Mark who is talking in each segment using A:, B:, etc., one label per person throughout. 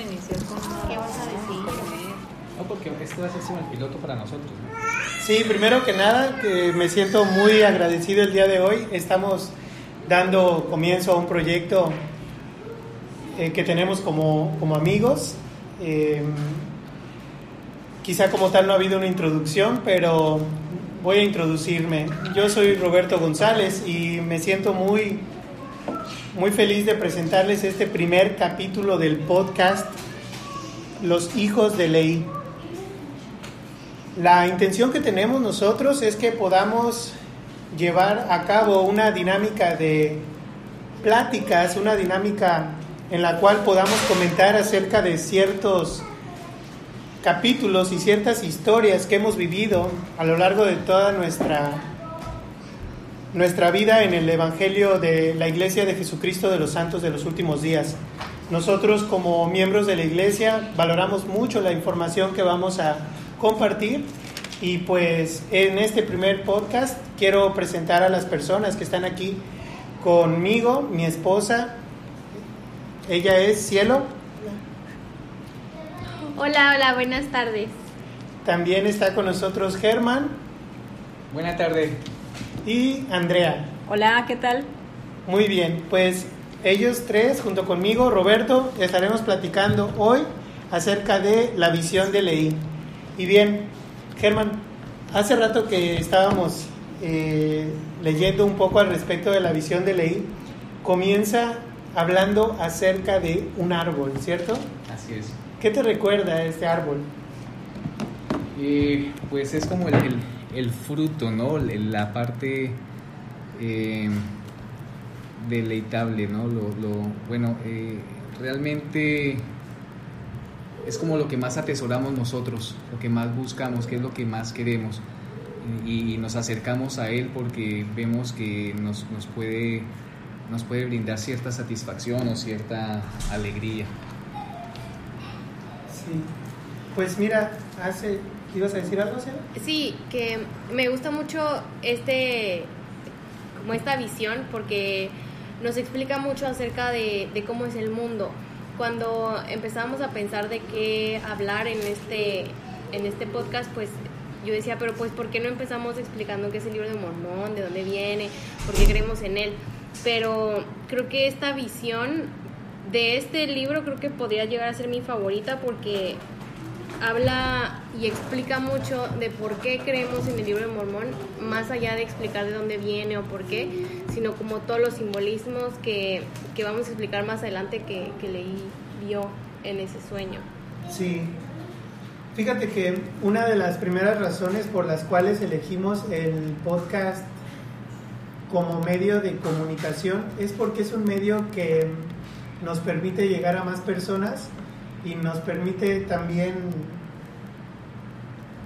A: a iniciar con
B: ¿Qué vas a decir?
C: No, porque este va a ser como el piloto para nosotros, ¿no?
D: Sí, primero que nada, que me siento muy agradecido el día de hoy. Estamos dando comienzo a un proyecto eh, que tenemos como, como amigos. Eh, quizá como tal no ha habido una introducción, pero voy a introducirme. Yo soy Roberto González y me siento muy, muy feliz de presentarles este primer capítulo del podcast Los Hijos de Ley. La intención que tenemos nosotros es que podamos llevar a cabo una dinámica de pláticas, una dinámica en la cual podamos comentar acerca de ciertos capítulos y ciertas historias que hemos vivido a lo largo de toda nuestra nuestra vida en el evangelio de la Iglesia de Jesucristo de los Santos de los últimos días. Nosotros como miembros de la iglesia valoramos mucho la información que vamos a compartir y pues en este primer podcast quiero presentar a las personas que están aquí conmigo, mi esposa, ella es Cielo.
B: Hola, hola, buenas tardes.
D: También está con nosotros Germán
C: Buena tarde.
D: Y Andrea.
A: Hola, ¿qué tal?
D: Muy bien, pues ellos tres junto conmigo, Roberto, estaremos platicando hoy acerca de la visión de Leí. Y bien, Germán, hace rato que estábamos eh, leyendo un poco al respecto de la visión de Leí, comienza hablando acerca de un árbol, ¿cierto?
C: Así es.
D: ¿Qué te recuerda este árbol?
C: Eh, pues es como el, el- el fruto, ¿no? La parte eh, deleitable, ¿no? Lo, lo- bueno, eh, realmente es como lo que más atesoramos nosotros, lo que más buscamos, que es lo que más queremos. Y, y nos acercamos a él porque vemos que nos, nos puede, nos puede brindar cierta satisfacción o cierta alegría.
D: Sí. Pues mira, hace, ¿ibas a decir algo, Cielo?
B: Sí, que me gusta mucho este, como esta visión porque nos explica mucho acerca de, de cómo es el mundo. Cuando empezamos a pensar de qué hablar en este, en este podcast, pues yo decía, pero pues ¿por qué no empezamos explicando qué es el libro de Mormón, de dónde viene, por qué creemos en él? Pero creo que esta visión de este libro creo que podría llegar a ser mi favorita porque habla y explica mucho de por qué creemos en el libro de Mormón, más allá de explicar de dónde viene o por qué, sino como todos los simbolismos que, que vamos a explicar más adelante que, que leí, vio en ese sueño.
D: Sí. Fíjate que una de las primeras razones por las cuales elegimos el podcast como medio de comunicación es porque es un medio que nos permite llegar a más personas y nos permite también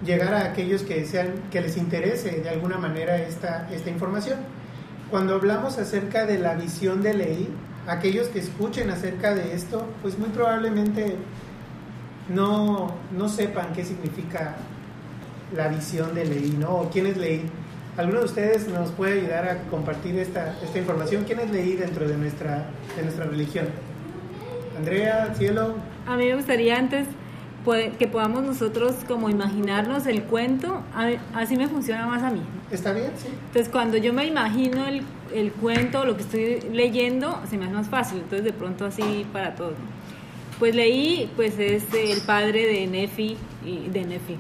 D: llegar a aquellos que desean que les interese de alguna manera esta, esta información. Cuando hablamos acerca de la visión de Leí, aquellos que escuchen acerca de esto, pues muy probablemente no, no sepan qué significa la visión de Leí, ¿no? O quién es Leí. ¿Alguno de ustedes nos puede ayudar a compartir esta, esta información? ¿Quién es Leí dentro de nuestra, de nuestra religión? Andrea, Cielo,
A: A mí me gustaría antes que podamos nosotros como imaginarnos el cuento, así me funciona más a mí.
D: ¿está bien? Sí.
A: Entonces cuando yo me imagino el, el cuento, lo que estoy leyendo, se me hace más fácil, entonces de pronto así para todos. Pues leí, pues es el padre de Nefi y de Nefi.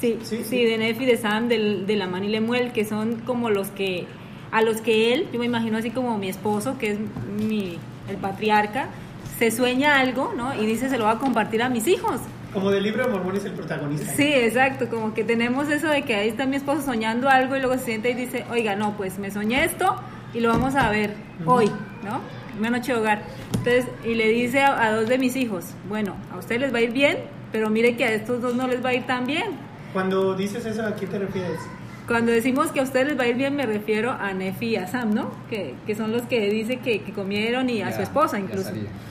A: Sí,
D: Sí,
A: sí,
D: sí.
A: de Nefi, de Sam, del- de, Lamán y Lemuel, que son como los que, a los que él, yo me imagino así como mi esposo, que es mi, el patriarca, se sueña algo, ¿no? Y dice, se lo va a compartir a mis hijos.
D: Como del libro de Mormón es el protagonista.
A: Sí, exacto, como que tenemos eso de que ahí está mi esposo soñando algo y luego se sienta y dice, oiga, no, pues me soñé esto y lo vamos a ver
D: Ujú.
A: hoy, ¿no? Una noche de hogar. Entonces, y le dice a, a dos de mis hijos, bueno, a ustedes les va a ir bien, pero mire que a estos dos no les va a ir tan bien.
D: Cuando dices eso, ¿a quién te refieres?
A: Cuando decimos que a ustedes les va a ir bien, me refiero a Nefi y a Sam, ¿no? Que, que son los que dice que, que comieron y a
C: Ya-
A: su esposa incluso.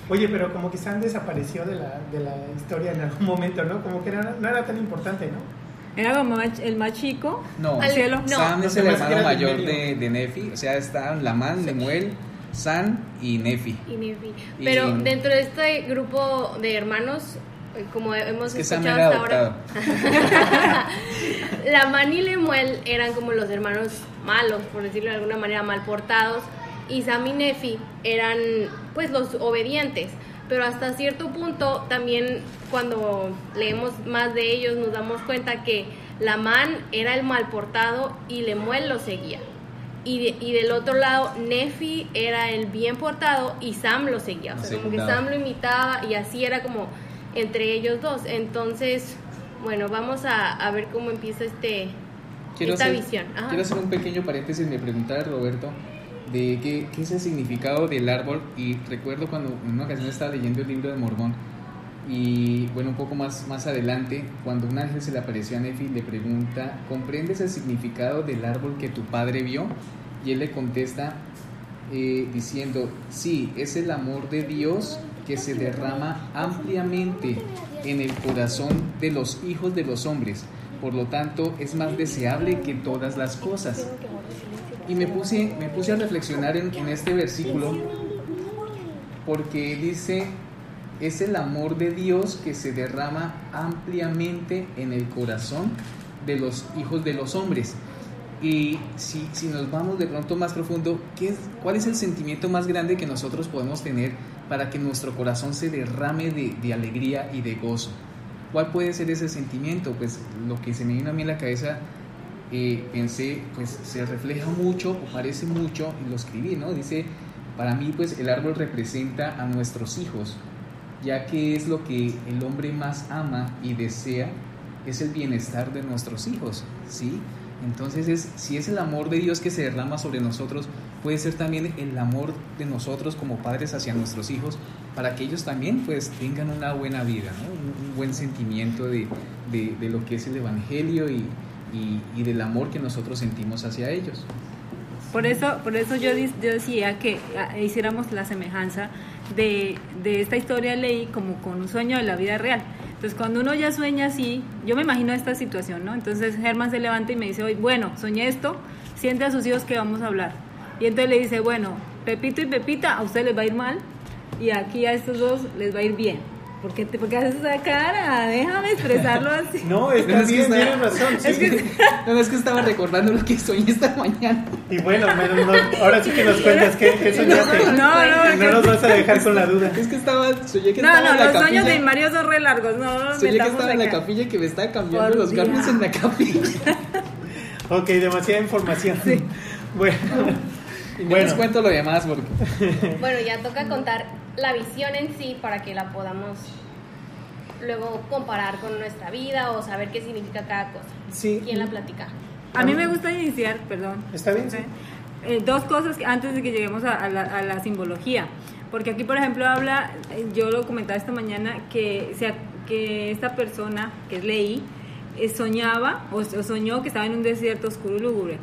D: Oye, pero como que Sam desapareció de la, de la historia en algún momento, ¿no? Como que era- no era tan importante, ¿no?
A: Era como el más chico.
C: No,
A: Al cielo.
B: No.
C: Sam es el hermano mayor de, de Nefi, o sea, está Lamán, Lemuel, San y Nefi.
B: Y Nefi.
C: Y-
B: Pero dentro de este grupo de hermanos, como hemos
C: que
B: escuchado hasta ahora, Lamán y Lemuel eran como los hermanos malos, por decirlo de alguna manera, mal portados, y Sam y Nefi eran pues los obedientes. Pero hasta cierto punto también cuando leemos más de ellos nos damos cuenta que Lamán era el mal portado y Lemuel lo seguía. Y, de- y del otro lado, Nefi era el bien portado y Sam lo seguía. O sea, como que. Sam lo imitaba y así era como entre ellos dos. Entonces, bueno, vamos a, a ver cómo empieza este esta
C: hacer,
B: visión. Ajá.
C: quiero hacer un pequeño paréntesis. Me preguntaba Roberto de qué, qué es el significado del árbol. Y recuerdo cuando en una ocasión estaba leyendo el libro de Mormón. Y bueno, un poco más, más adelante, cuando un ángel se le apareció a Nefi, le pregunta: ¿Comprendes el significado del árbol que tu padre vio? Y él le contesta eh, diciendo: Sí, es el amor de Dios que se derrama ampliamente en el corazón de los hijos de los hombres. Por lo tanto, es más deseable que todas las cosas. Y me puse, me puse a reflexionar en, este versículo porque dice, es el amor de Dios que se derrama ampliamente en el corazón de los hijos de los hombres. Y si, si nos vamos de pronto más profundo, ¿qué ¿cuál es el sentimiento más grande que nosotros podemos tener para que nuestro corazón se derrame de, alegría y de gozo? ¿Cuál puede ser ese sentimiento? Pues lo que se me vino a mí en la cabeza, eh, pensé, pues se refleja mucho o parece mucho, y lo escribí, ¿no? Dice, para mí pues el árbol representa a nuestros hijos, ya que es lo que el hombre más ama y desea, es el bienestar de nuestros hijos, ¿sí? Entonces, es, si es el amor de Dios que se derrama sobre nosotros, puede ser también el amor de nosotros como padres hacia nuestros hijos, para que ellos también pues tengan una buena vida, un, buen sentimiento de, de- lo que es el Evangelio y, y- del amor que nosotros sentimos hacia ellos.
A: Por eso, por eso yo, yo decía que ah, hiciéramos la semejanza de, de esta historia ley como con un sueño de la vida real. Entonces, cuando uno ya sueña así, yo me imagino esta situación, ¿no? Entonces, Germán se levanta y me dice, "Oye, bueno, soñé esto, siente a sus hijos que vamos a hablar. Y entonces le dice, bueno, Pepito y Pepita, a usted les va a ir mal y aquí a estos dos les va a ir bien. ¿Por qué, te, por qué haces esa cara? Déjame expresarlo así.
D: No, está
C: Es que
D: bien,
C: está-
D: tienes razón. sí.
C: No, no, es que estaba recordando lo que soñé esta mañana.
D: Y bueno, me- no- ahora sí que nos cuentas qué, qué soñaste.
A: No, no,
D: Y no nos vas a dejar con la duda.
C: Es que estaba, soñé que
A: No,
C: estaba
A: no,
C: en la
A: los
C: capilla.
A: sueños de Mario son re largos, no, no
C: Soñé que estaba en la
A: acá.
C: capilla y que me estaba cambiando
A: Por
C: los cambios en la capilla.
D: Ok, demasiada información. Bueno, Bueno.
C: les cuento lo demás porque
B: Bueno, ya toca contar la visión en sí para que la podamos luego comparar con nuestra vida o saber qué significa cada cosa.
D: sí.
B: ¿Quién la platica?
A: A mí me gusta iniciar, perdón.
D: Está bien, sí.
A: Eh, dos cosas que- antes de que lleguemos a, a la, a la simbología. Porque aquí, por ejemplo, habla, eh, yo lo comentaba esta mañana, que, sea, que esta persona, que es Leí, eh, soñaba o, o soñó que estaba en un desierto oscuro y lúgubre.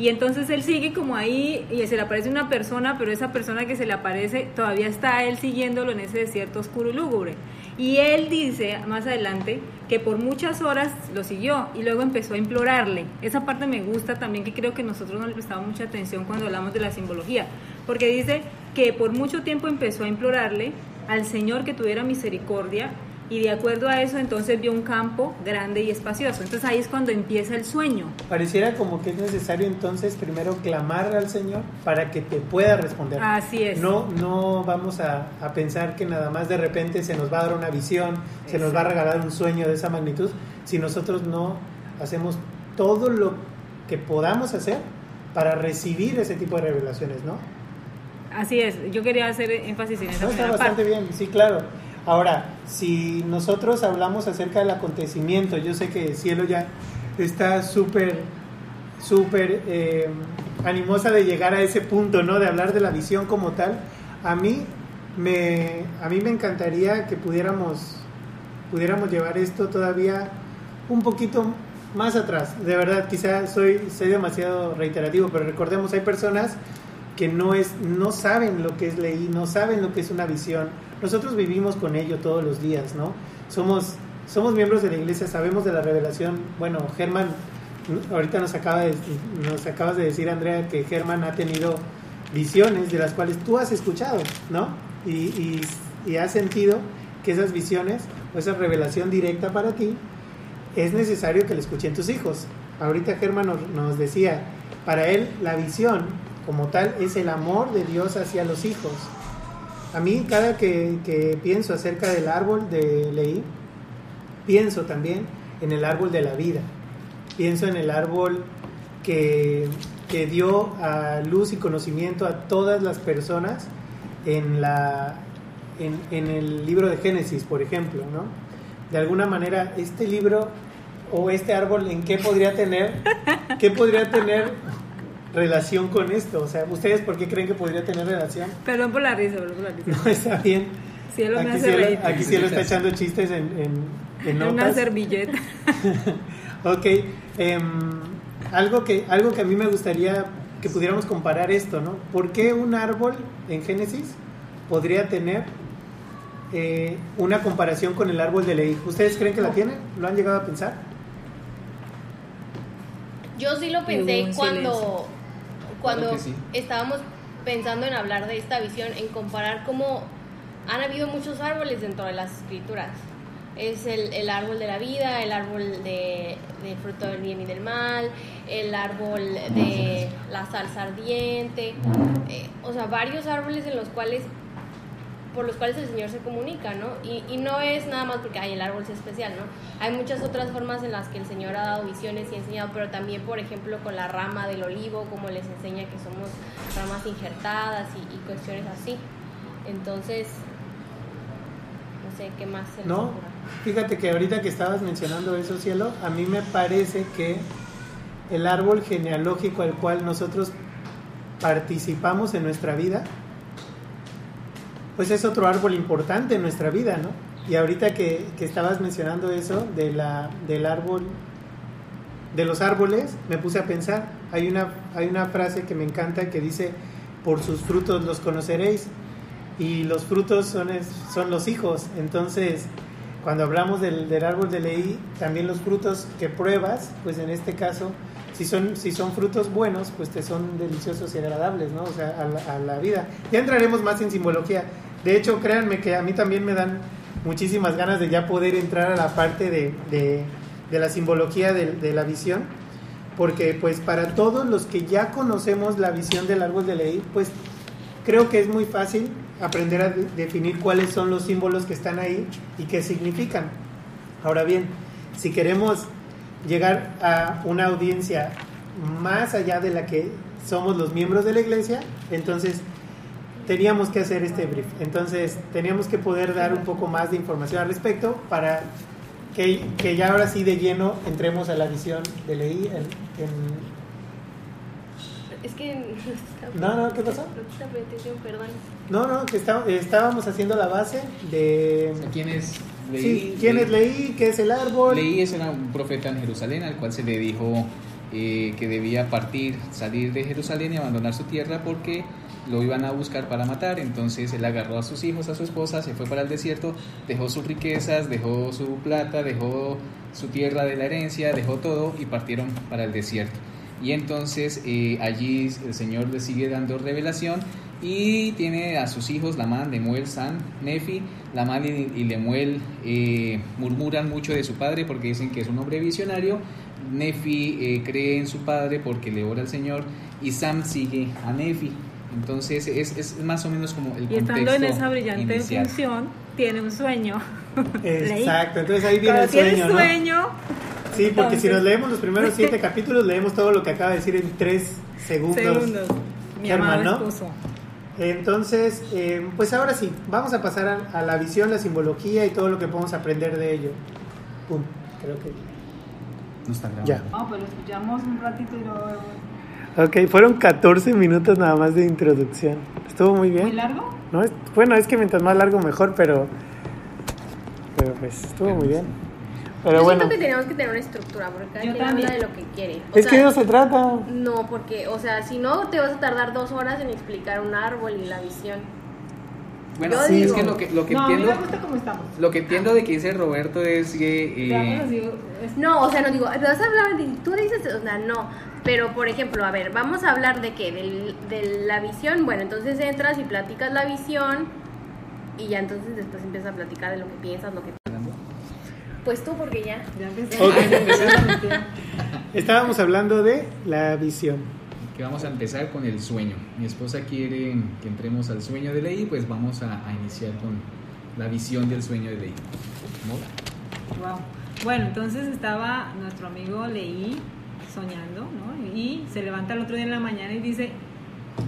A: Y entonces él sigue como ahí y se le aparece una persona, pero esa persona que se le aparece todavía está él siguiéndolo en ese desierto oscuro y lúgubre. Y él dice más adelante que por muchas horas lo siguió y luego empezó a implorarle. Esa parte me gusta también que creo que nosotros no le prestamos mucha atención cuando hablamos de la simbología, porque dice que por mucho tiempo empezó a implorarle al Señor que tuviera misericordia y de acuerdo a eso entonces vio un campo grande y espacioso. Entonces ahí es cuando empieza el sueño.
D: Pareciera como que es necesario entonces primero clamar al Señor para que te pueda responder.
A: Así es.
D: No, no vamos a, a pensar que nada más de repente se nos va a dar una visión, se nos va a regalar un sueño de esa magnitud, si nosotros no hacemos todo lo que podamos hacer para recibir ese tipo de revelaciones, ¿no?
A: Así es. Yo quería hacer énfasis en esa
D: No, está bastante
A: parte.
D: bien, sí, claro. Ahora, si nosotros hablamos acerca del acontecimiento, yo sé que Cielo ya está súper, súper eh, animosa de llegar a ese punto, ¿no? De hablar de la visión como tal. A mí me, a mí me encantaría que pudiéramos, pudiéramos llevar esto todavía un poquito más atrás. De verdad, quizá soy, soy demasiado reiterativo, pero recordemos, hay personas que no es no saben lo que es leí, no saben lo que es una visión. Nosotros vivimos con ello todos los días, ¿no? Somos somos miembros de la iglesia, sabemos de la revelación. Bueno, Germán ahorita nos acaba de nos acabas de decir Andrea que Germán ha tenido visiones de las cuales tú has escuchado, ¿no? Y, y, y has sentido que esas visiones o esa revelación directa para ti es necesario que la escuchen tus hijos. Ahorita Germán nos, nos decía, para él la visión como tal es el amor de Dios hacia los hijos. A mí cada que, que pienso acerca del árbol de Leí, pienso también en el árbol de la vida. Pienso en el árbol que, que dio luz y conocimiento a todas las personas en, la, en, en el libro de Génesis, por ejemplo, ¿no? De alguna manera, este libro o este árbol, ¿en qué podría tener, qué podría tener relación con esto? O sea, ¿ustedes por qué creen que podría tener relación?
A: Perdón por la risa, perdón por la risa.
D: No, está bien.
A: Cielo me
D: Aquí
A: hace
D: cielo,
A: reír.
D: aquí cielo está echando chistes en, en, en
A: En una
D: notas.
A: servilleta.
D: Ok, em, algo, que, algo que a mí me gustaría que pudiéramos comparar esto, ¿no? ¿Por qué un árbol en Génesis podría tener eh, una comparación con el árbol de Leí? ¿Ustedes creen que la tienen? ¿Lo han llegado a pensar?
B: Yo sí lo pensé cuando. Cuando
C: sí.
B: estábamos pensando en hablar de esta visión, en comparar cómo han habido muchos árboles dentro de las escrituras. Es el, el árbol de la vida, el árbol de, del fruto del bien y del mal, el árbol de la salsa ardiente, eh, o sea, varios árboles en los cuales por los cuales el Señor se comunica, ¿no? Y, y no es nada más porque hay el árbol es especial, ¿no? Hay muchas otras formas en las que el Señor ha dado visiones y ha enseñado, pero también, por ejemplo, con la rama del olivo, como les enseña que somos ramas injertadas y, y cuestiones así. Entonces, no sé qué más se
D: No, fíjate que ahorita que estabas mencionando eso, cielo, a mí me parece que el árbol genealógico al cual nosotros participamos en nuestra vida, pues es otro árbol importante en nuestra vida, ¿no? Y ahorita que, que estabas mencionando eso de la, del árbol, de los árboles, me puse a pensar, hay una, hay una frase que me encanta que dice, por sus frutos los conoceréis, y los frutos son, son los hijos, entonces cuando hablamos del, del árbol de leí, también los frutos que pruebas, pues en este caso, si son, si son frutos buenos, pues te son deliciosos y agradables, ¿no? O sea, a la, vida. Ya entraremos más en simbología. De hecho, créanme que a mí también me dan muchísimas ganas de ya poder entrar a la parte de, de- la simbología de, la visión, porque pues para todos los que ya conocemos la visión del árbol de ley, pues creo que es muy fácil aprender a de- definir cuáles son los símbolos que están ahí y qué significan. Ahora bien, si queremos llegar a una audiencia más allá de la que somos los miembros de la iglesia, entonces teníamos que hacer este brief. Entonces teníamos que poder dar un poco más de información al respecto para que, que ya ahora sí de lleno entremos a la visión de Leí en, en-
B: Es que...
D: No, no, ¿qué pasó?
B: No perdón.
D: No, no, que está- estábamos haciendo la base de...
C: ¿Quién es Leí?
D: Sí, ¿quién es Leí? ¿Qué es el árbol?
C: Leí es una- un profeta en Jerusalén al cual se le dijo eh, que debía partir, salir de Jerusalén y abandonar su tierra porque lo iban a buscar para matar. Entonces él agarró a sus hijos, a su esposa, se fue para el desierto, dejó sus riquezas, dejó su plata, dejó su tierra de la herencia, dejó todo y partieron para el desierto. Y entonces eh, allí el Señor le sigue dando revelación y tiene a sus hijos, Lamán, Lemuel, San, Nefi. Lamán y, y Lemuel eh, murmuran mucho de su padre porque dicen que es un hombre visionario. Nefi eh, cree en su padre porque le ora al Señor y Sam sigue a Nefi. Entonces es, es más o menos como el
A: Y estando en
C: contexto
A: esa brillante
C: inicial.
A: función, tiene un sueño.
D: Exacto, entonces ahí viene
A: Cuando
D: el sueño, ¿no?
A: sueño,
D: Sí, porque si nos leemos los primeros siete capítulos, leemos todo lo que acaba de decir en tres segundos.
A: segundos. Mi
D: Germán,
A: amado
D: ¿no?
A: esposo.
D: Entonces, eh, pues ahora sí, vamos a pasar a, a la visión, la simbología y todo lo que podemos aprender de ello. Pum, creo que
C: No está grabando.
D: ya.
A: No, pero escuchamos un ratito y luego...
D: Ok, fueron 14 minutos nada más de introducción. Estuvo muy bien.
A: ¿Muy largo?
D: No, es- bueno, es que mientras más largo mejor, pero, pero pues estuvo muy bien. Pero
B: Yo
D: bueno,
B: siento que tenemos que tener una estructura, porque cada
A: Yo
B: quien
A: también.
B: habla de lo que quiere. O
D: es
B: sea,
D: que de eso se trata.
B: No, porque, o sea, si no, te vas a tardar dos horas en explicar un árbol y la visión.
C: Bueno,
B: Yo
C: sí, es
B: digo-
C: que lo que, lo que
A: no, a mí
C: entiendo,
A: me gusta como estamos.
C: lo que entiendo de que dice Roberto es que eh,
A: es-
B: No, o sea, no digo, vas a hablar de, tú dices, o sea, no, pero por ejemplo, a ver, vamos a hablar de qué, Del- de la visión, bueno, entonces entras y platicas la visión y ya entonces después empiezas a platicar de lo que piensas, lo que... Pues tú, porque ya.
A: Ya empecé.
D: Ok.
A: Ya.
D: Estábamos hablando de la visión.
C: que vamos a empezar con el sueño. Mi esposa quiere que entremos al sueño de ley, pues vamos a, a iniciar con la visión del sueño de ley.
A: Wow. Bueno, entonces estaba nuestro amigo Leí soñando, ¿no? Y se levanta el otro día en la mañana y dice,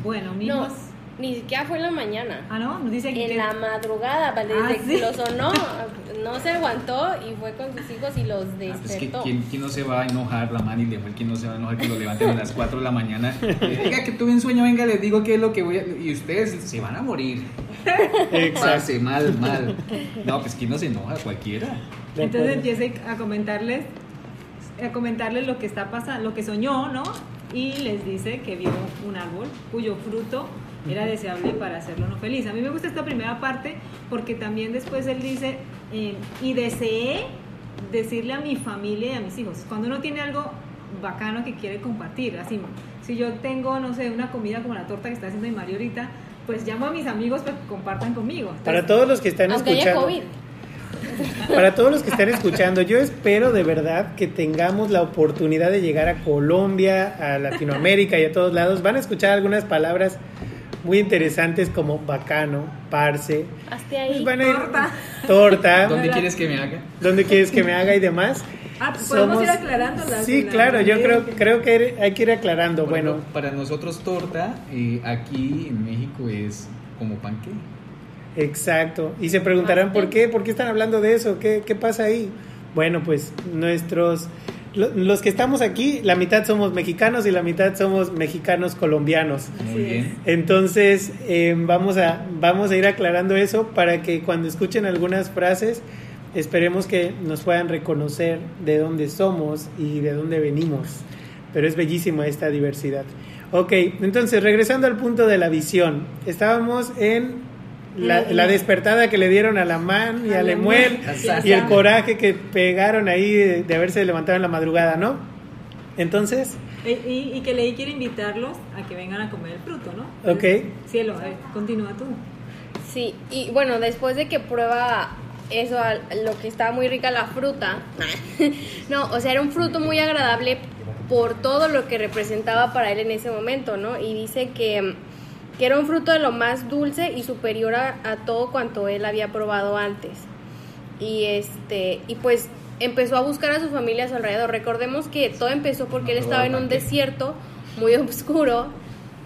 A: bueno,
B: No,
A: mijos.
B: Ni siquiera fue en la mañana.
A: Ah, no, nos dice que
B: En la madrugada, ¿vale? desde
A: Ah,
B: que
A: ¿sí?
B: lo sonó, no se aguantó y fue con sus hijos y los
C: Ah, pues que,
B: despertó.
C: ¿quién, quién no se va a enojar? La mani Lemuel, ¿quién no se va a enojar que lo levanten a las 4 de la mañana? Diga que tuve un sueño, venga, les digo qué es lo que voy a... Y ustedes se van a morir.
D: Exacto.
C: Mal, mal. No, pues ¿quién no se enoja? Cualquiera.
A: Entonces empieza a comentarles, a comentarles lo que está pasando, lo que soñó, ¿no? Y les dice que vio un árbol cuyo fruto era deseable para hacerlo no feliz. A mí me gusta esta primera parte porque también después él dice, eh, y deseé decirle a mi familia y a mis hijos, cuando uno tiene algo bacano que quiere compartir, así, si yo tengo, no sé, una comida como la torta que está haciendo mi Mario ahorita, pues llamo a mis amigos para que compartan conmigo.
D: Para todos los que están escuchando. Para todos los que están escuchando, yo espero de verdad que tengamos la oportunidad de llegar a Colombia, a Latinoamérica y a todos lados. Van a escuchar algunas palabras muy interesantes como bacano, parce.
B: Hazte ahí.
D: Pues van a ir-
A: Torta.
D: torta,
C: ¿Dónde
A: ¿Verdad?
C: quieres que me haga?
D: ¿dónde quieres que me haga y demás?
A: Ah, pues podemos
D: Somos-
A: ir aclarándolas
D: Sí,
A: en la
D: claro, yo creo,
A: que-
D: creo que hay que ir aclarando.
C: Por
D: Bueno,
C: ejemplo, para nosotros torta, eh, aquí en México es como panque.
D: Exacto. Y se preguntarán por qué, por qué están hablando de eso, qué, qué pasa ahí. Bueno, pues nuestros, los que estamos aquí, la mitad somos mexicanos y la mitad somos mexicanos colombianos.
C: Muy bien.
D: Entonces eh, vamos a vamos a ir aclarando eso para que cuando escuchen algunas frases esperemos que nos puedan reconocer de dónde somos y de dónde venimos. Pero es bellísima esta diversidad. Ok, entonces regresando al punto de la visión, estábamos en la, la despertada que le dieron a la man y a
A: A
D: Lemuel y el coraje que pegaron ahí de, de haberse levantado en la madrugada, ¿no? Entonces,
A: Y, y- y que Ley quiere invitarlos a que vengan a comer el fruto, ¿no?
D: Ok.
A: Entonces, Cielo, a ver, continúa tú.
B: Sí, y bueno, después de que prueba eso, lo que estaba muy rica la fruta, no, o sea, era un fruto muy agradable por todo lo que representaba para él en ese momento, ¿no? Y dice que, que era un fruto de lo más dulce y superior a, a todo cuanto él había probado antes. Y este, y pues empezó a buscar a su familia a su alrededor. Recordemos que todo empezó porque él estaba en un desierto muy oscuro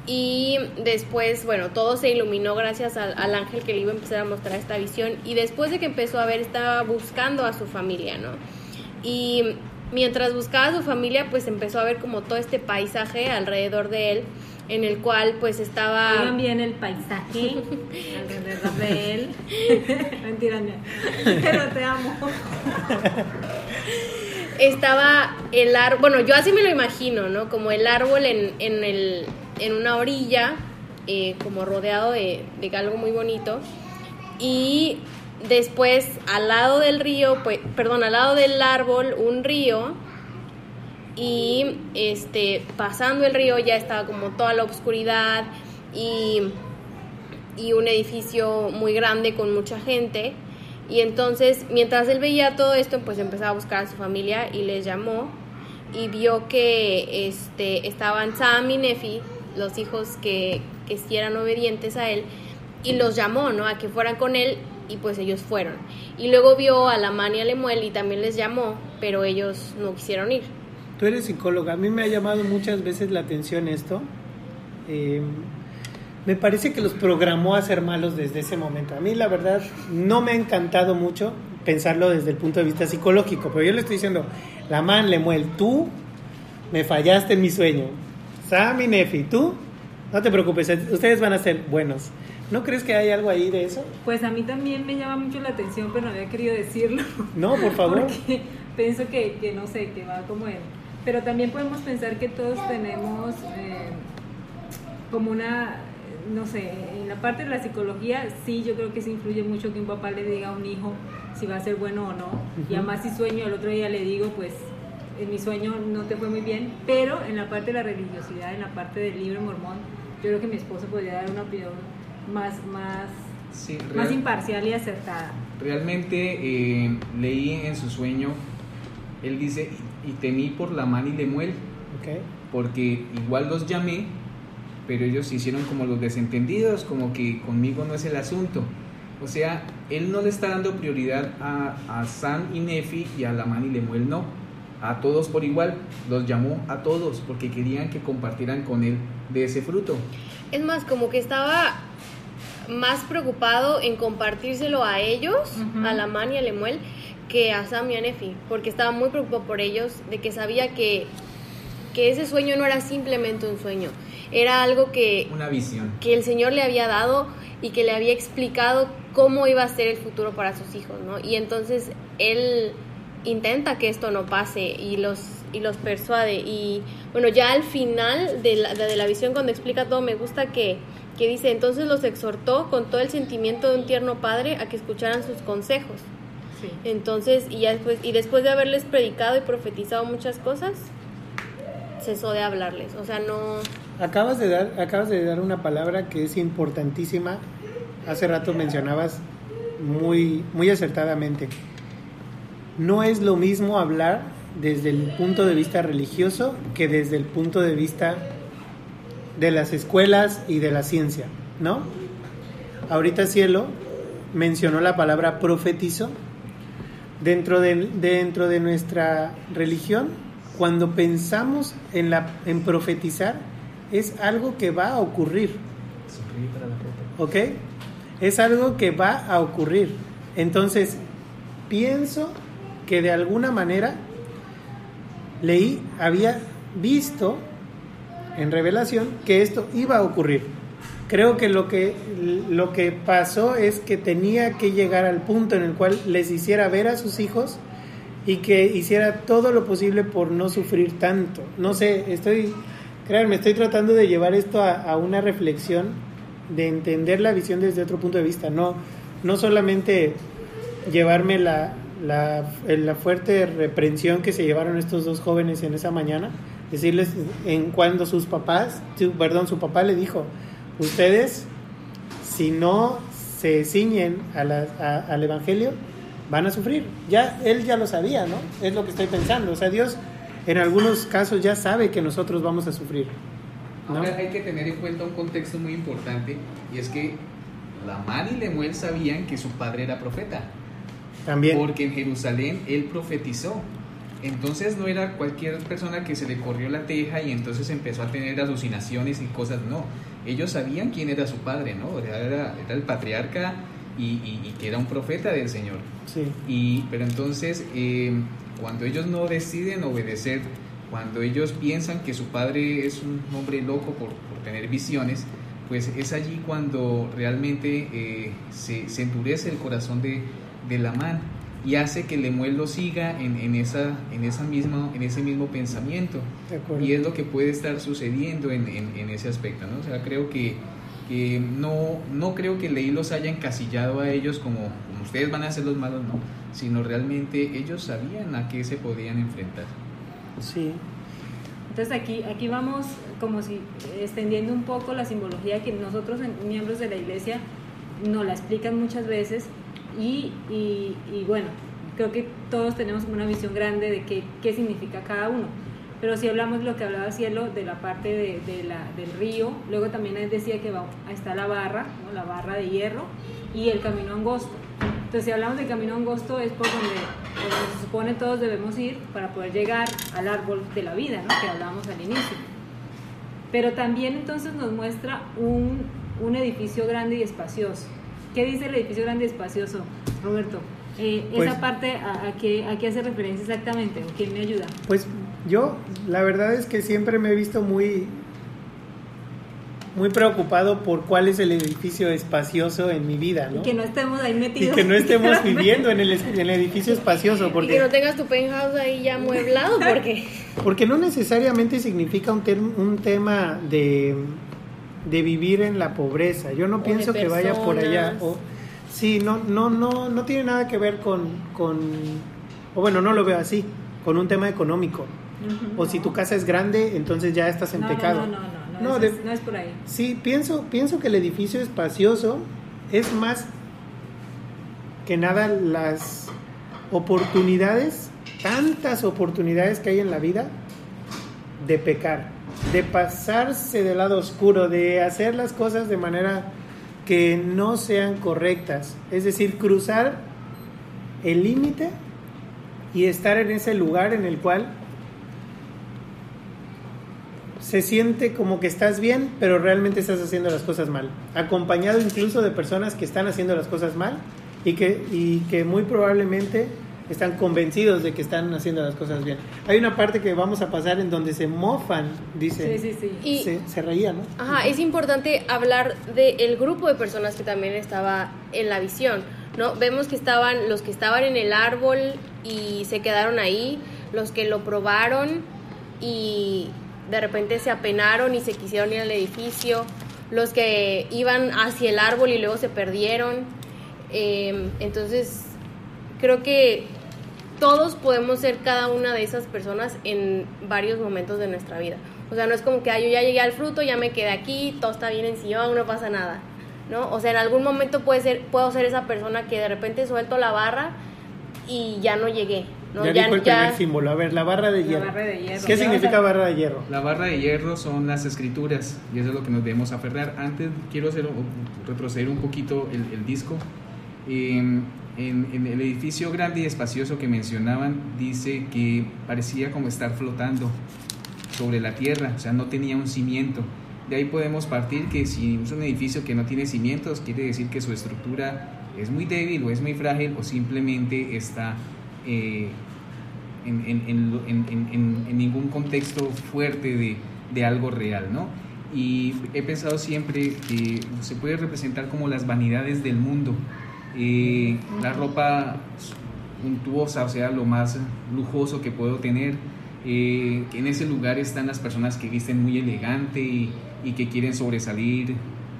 B: y después, bueno, todo se iluminó gracias al, al ángel que le iba a empezar a mostrar esta visión. Y después de que empezó a ver, estaba buscando a su familia, ¿no? Y mientras buscaba a su familia, pues empezó a ver como todo este paisaje alrededor de él, en el cual pues estaba...
A: Oigan bien el paisaje alrededor de él. Mentira, pero te amo.
B: estaba el árbol, bueno, yo así me lo imagino, ¿no? Como el árbol en, en, el, en una orilla, eh, como rodeado de, de algo muy bonito. Y después al lado del río, pues, perdón, al lado del árbol, un río. Y este, pasando el río ya estaba como toda la oscuridad y, y un edificio muy grande con mucha gente. Y entonces, mientras él veía todo esto, pues empezaba a buscar a su familia y les llamó y vio que este, estaban Sam y Nefi, los hijos que, que eran obedientes a él, y los llamó, ¿no? A que fueran con él y pues ellos fueron. Y luego vio a Lamán y a Lemuel y también les llamó, pero ellos no quisieron ir.
D: Tú eres psicóloga, a mí me ha llamado muchas veces la atención esto. Eh, me parece que los programó a ser malos desde ese momento. A mí la verdad no me ha encantado mucho pensarlo desde el punto de vista psicológico, pero yo le estoy diciendo, la man Lemuel, tú me fallaste en mi sueño. Sam y Nefi, tú, no te preocupes, ustedes van a ser buenos. ¿No crees que hay algo ahí de eso?
A: Pues a mí también me llama mucho la atención, pero no había querido decirlo.
D: No, por favor.
A: Porque pienso que, que no sé, que va como él. Pero también podemos pensar que todos tenemos eh, como una, no sé, en la parte de la psicología sí yo creo que se influye mucho que un papá le diga a un hijo si va a ser bueno o no. Y además si sueño, el otro día le digo, pues en mi sueño no te fue muy bien, pero en la parte de la religiosidad, en la parte del libro mormón, yo creo que mi esposo podría dar una opinión más, más, más imparcial y acertada.
C: Realmente eh, leí en su sueño, él dice, y temí por la mano y Lemuel, okay. porque igual los llamé, pero ellos se hicieron como los desentendidos, como que conmigo no es el asunto. O sea, él no le está dando prioridad a, a San y Nefi y a Lamán y Lemuel, no. A todos por igual. Los llamó a todos porque querían que compartieran con él de ese fruto.
B: Es más, como que estaba más preocupado en compartírselo a ellos, a Lamán y a Lemuel, que a Sam y a Nefi, porque estaba muy preocupado por ellos, de que sabía que, que ese sueño no era simplemente un sueño, era algo que...
C: Una visión.
B: Que el Señor le había dado y que le había explicado cómo iba a ser el futuro para sus hijos, ¿no? Y entonces él intenta que esto no pase y los, y los persuade. Y bueno, ya al final de la, de la visión, cuando explica todo, me gusta que, que dice, entonces los exhortó con todo el sentimiento de un tierno padre a que escucharan sus consejos. Sí. Entonces, y, ya después, y después de haberles predicado y profetizado muchas cosas, cesó de hablarles. O sea, no...
D: Acabas de dar, acabas de dar una palabra que es importantísima. Hace rato mencionabas muy, muy acertadamente. No es lo mismo hablar desde el punto de vista religioso que desde el punto de vista de las escuelas y de la ciencia, ¿no? Ahorita Cielo mencionó la palabra profetizo. Dentro de, dentro de nuestra religión, cuando pensamos en, la, en profetizar, es algo que va a ocurrir. ¿Ok? Es algo que va a ocurrir. Entonces, pienso que de alguna manera leí, había visto en revelación que esto iba a ocurrir. Creo que lo que lo que pasó es que tenía que llegar al punto en el cual les hiciera ver a sus hijos y que hiciera todo lo posible por no sufrir tanto. No sé, estoy Créanme, estoy tratando de llevar esto a, una reflexión, de entender la visión desde otro punto de vista, no, no solamente llevarme la, la, la fuerte reprensión que se llevaron estos dos jóvenes en esa mañana, decirles en cuando sus papás, perdón, su papá le dijo, ustedes, si no se ciñen a al Evangelio, van a sufrir. Ya él ya lo sabía, ¿no? Es lo que estoy pensando. O sea, Dios en algunos casos ya sabe que nosotros vamos a sufrir.
C: Ahora hay que tener en cuenta un contexto muy importante y es que Lamán y Lemuel sabían que su padre era profeta.
D: También.
C: Porque en Jerusalén él profetizó. Entonces no era cualquier persona que se le corrió la teja y entonces empezó a tener alucinaciones y cosas, no. Ellos sabían quién era su padre, ¿no? Era, era el patriarca y, que era un profeta del Señor.
D: Sí.
C: Y, pero entonces eh, cuando ellos no deciden obedecer, cuando ellos piensan que su padre es un hombre loco por, tener visiones, pues es allí cuando realmente eh, se, endurece el corazón de, de Lamán y hace que Lemuel lo siga en, en, esa, en, esa misma, en ese mismo pensamiento. Y es lo que puede estar sucediendo en, en, ese aspecto. ¿no? O sea, creo que, que, no, no creo que Leí los haya encasillado a ellos como, como ustedes van a ser los malos, no sino realmente ellos sabían a qué se podían enfrentar.
D: Sí.
A: Entonces aquí, aquí vamos como si extendiendo un poco la simbología que nosotros, miembros de la iglesia, nos la explican muchas veces y, bueno, creo que todos tenemos una visión grande de qué, qué significa cada uno. Pero si hablamos lo que hablaba Cielo de la parte de, de la, del río, luego también decía que va, está la barra, la barra de hierro y el camino angosto. Entonces, si hablamos de camino angosto, es por donde, se supone todos debemos ir para poder llegar al árbol de la vida, ¿no? que hablábamos al inicio. Pero también entonces nos muestra un, un edificio grande y espacioso. ¿Qué dice el edificio grande y espacioso, Roberto? Eh, esa pues parte, a, qué, ¿a qué hace referencia exactamente? ¿O quién me ayuda?
D: Pues yo, la verdad es que siempre me he visto muy muy preocupado por cuál es el edificio espacioso en mi vida, ¿no?
A: Y que no estemos ahí metidos.
D: Y que no estemos viviendo en el, edificio espacioso. Porque,
B: y que no tengas tu penthouse ahí ya amueblado, porque...
D: Porque no necesariamente significa un, un tema de de vivir en la pobreza. Yo no
B: O
D: pienso que vaya por allá. O, sí, no, no, no, no tiene nada que ver con, con, o bueno, no lo veo así, con un tema económico. O si tu casa es grande, entonces ya estás en
A: No,
D: pecado.
A: No, no, no, no,
D: de-
A: es- no es por ahí.
D: Sí, pienso, pienso que el edificio espacioso es más que nada las oportunidades, tantas oportunidades que hay en la vida de pecar, de pasarse del lado oscuro, de hacer las cosas de manera que no sean correctas, es decir, cruzar el límite y estar en ese lugar en el cual se siente como que estás bien, pero realmente estás haciendo las cosas mal. Acompañado incluso de personas que están haciendo las cosas mal y que, y que muy probablemente están convencidos de que están haciendo las cosas bien. Hay una parte que vamos a pasar en donde se mofan, dice.
A: Sí, sí, sí.
B: Y-
D: Se, se reía, ¿no?
B: Ajá, es importante hablar del grupo de personas que también estaba en la visión, ¿no? Vemos que estaban los que estaban en el árbol y se quedaron ahí, los que lo probaron y de repente se apenaron y se quisieron ir al edificio, los que iban hacia el árbol y luego se perdieron. Eh, entonces, creo que todos podemos ser cada una de esas personas en varios momentos de nuestra vida. O sea, no es como que "Ay, yo ya llegué al fruto, ya me quedé aquí, todo está bien en sillón, no pasa nada. ¿No? O sea, en algún momento puede ser, puedo ser esa persona que de repente suelto la barra y ya no llegué. ¿no?
D: ya, dijo el primer símbolo. A ver, la barra de
A: La
D: hierro.
A: barra de hierro.
D: ¿Qué
A: Ya
D: significa barra de hierro?
C: La barra de hierro son las escrituras y eso es lo que nos debemos aferrar. Antes quiero hacer, retroceder un poquito el, el disco. Eh, en, el edificio grande y espacioso que mencionaban dice que parecía como estar flotando sobre la tierra, o sea, no tenía un cimiento. De ahí podemos partir que si es un edificio que no tiene cimientos, quiere decir que su estructura es muy débil o es muy frágil o simplemente está eh, en ningún contexto fuerte de, de algo real, ¿no? Y he pensado siempre que se puede representar como las vanidades del mundo. Eh, la ropa suntuosa, o sea, lo más lujoso que puedo tener. eh, en ese lugar están las personas que visten muy elegante y que quieren sobresalir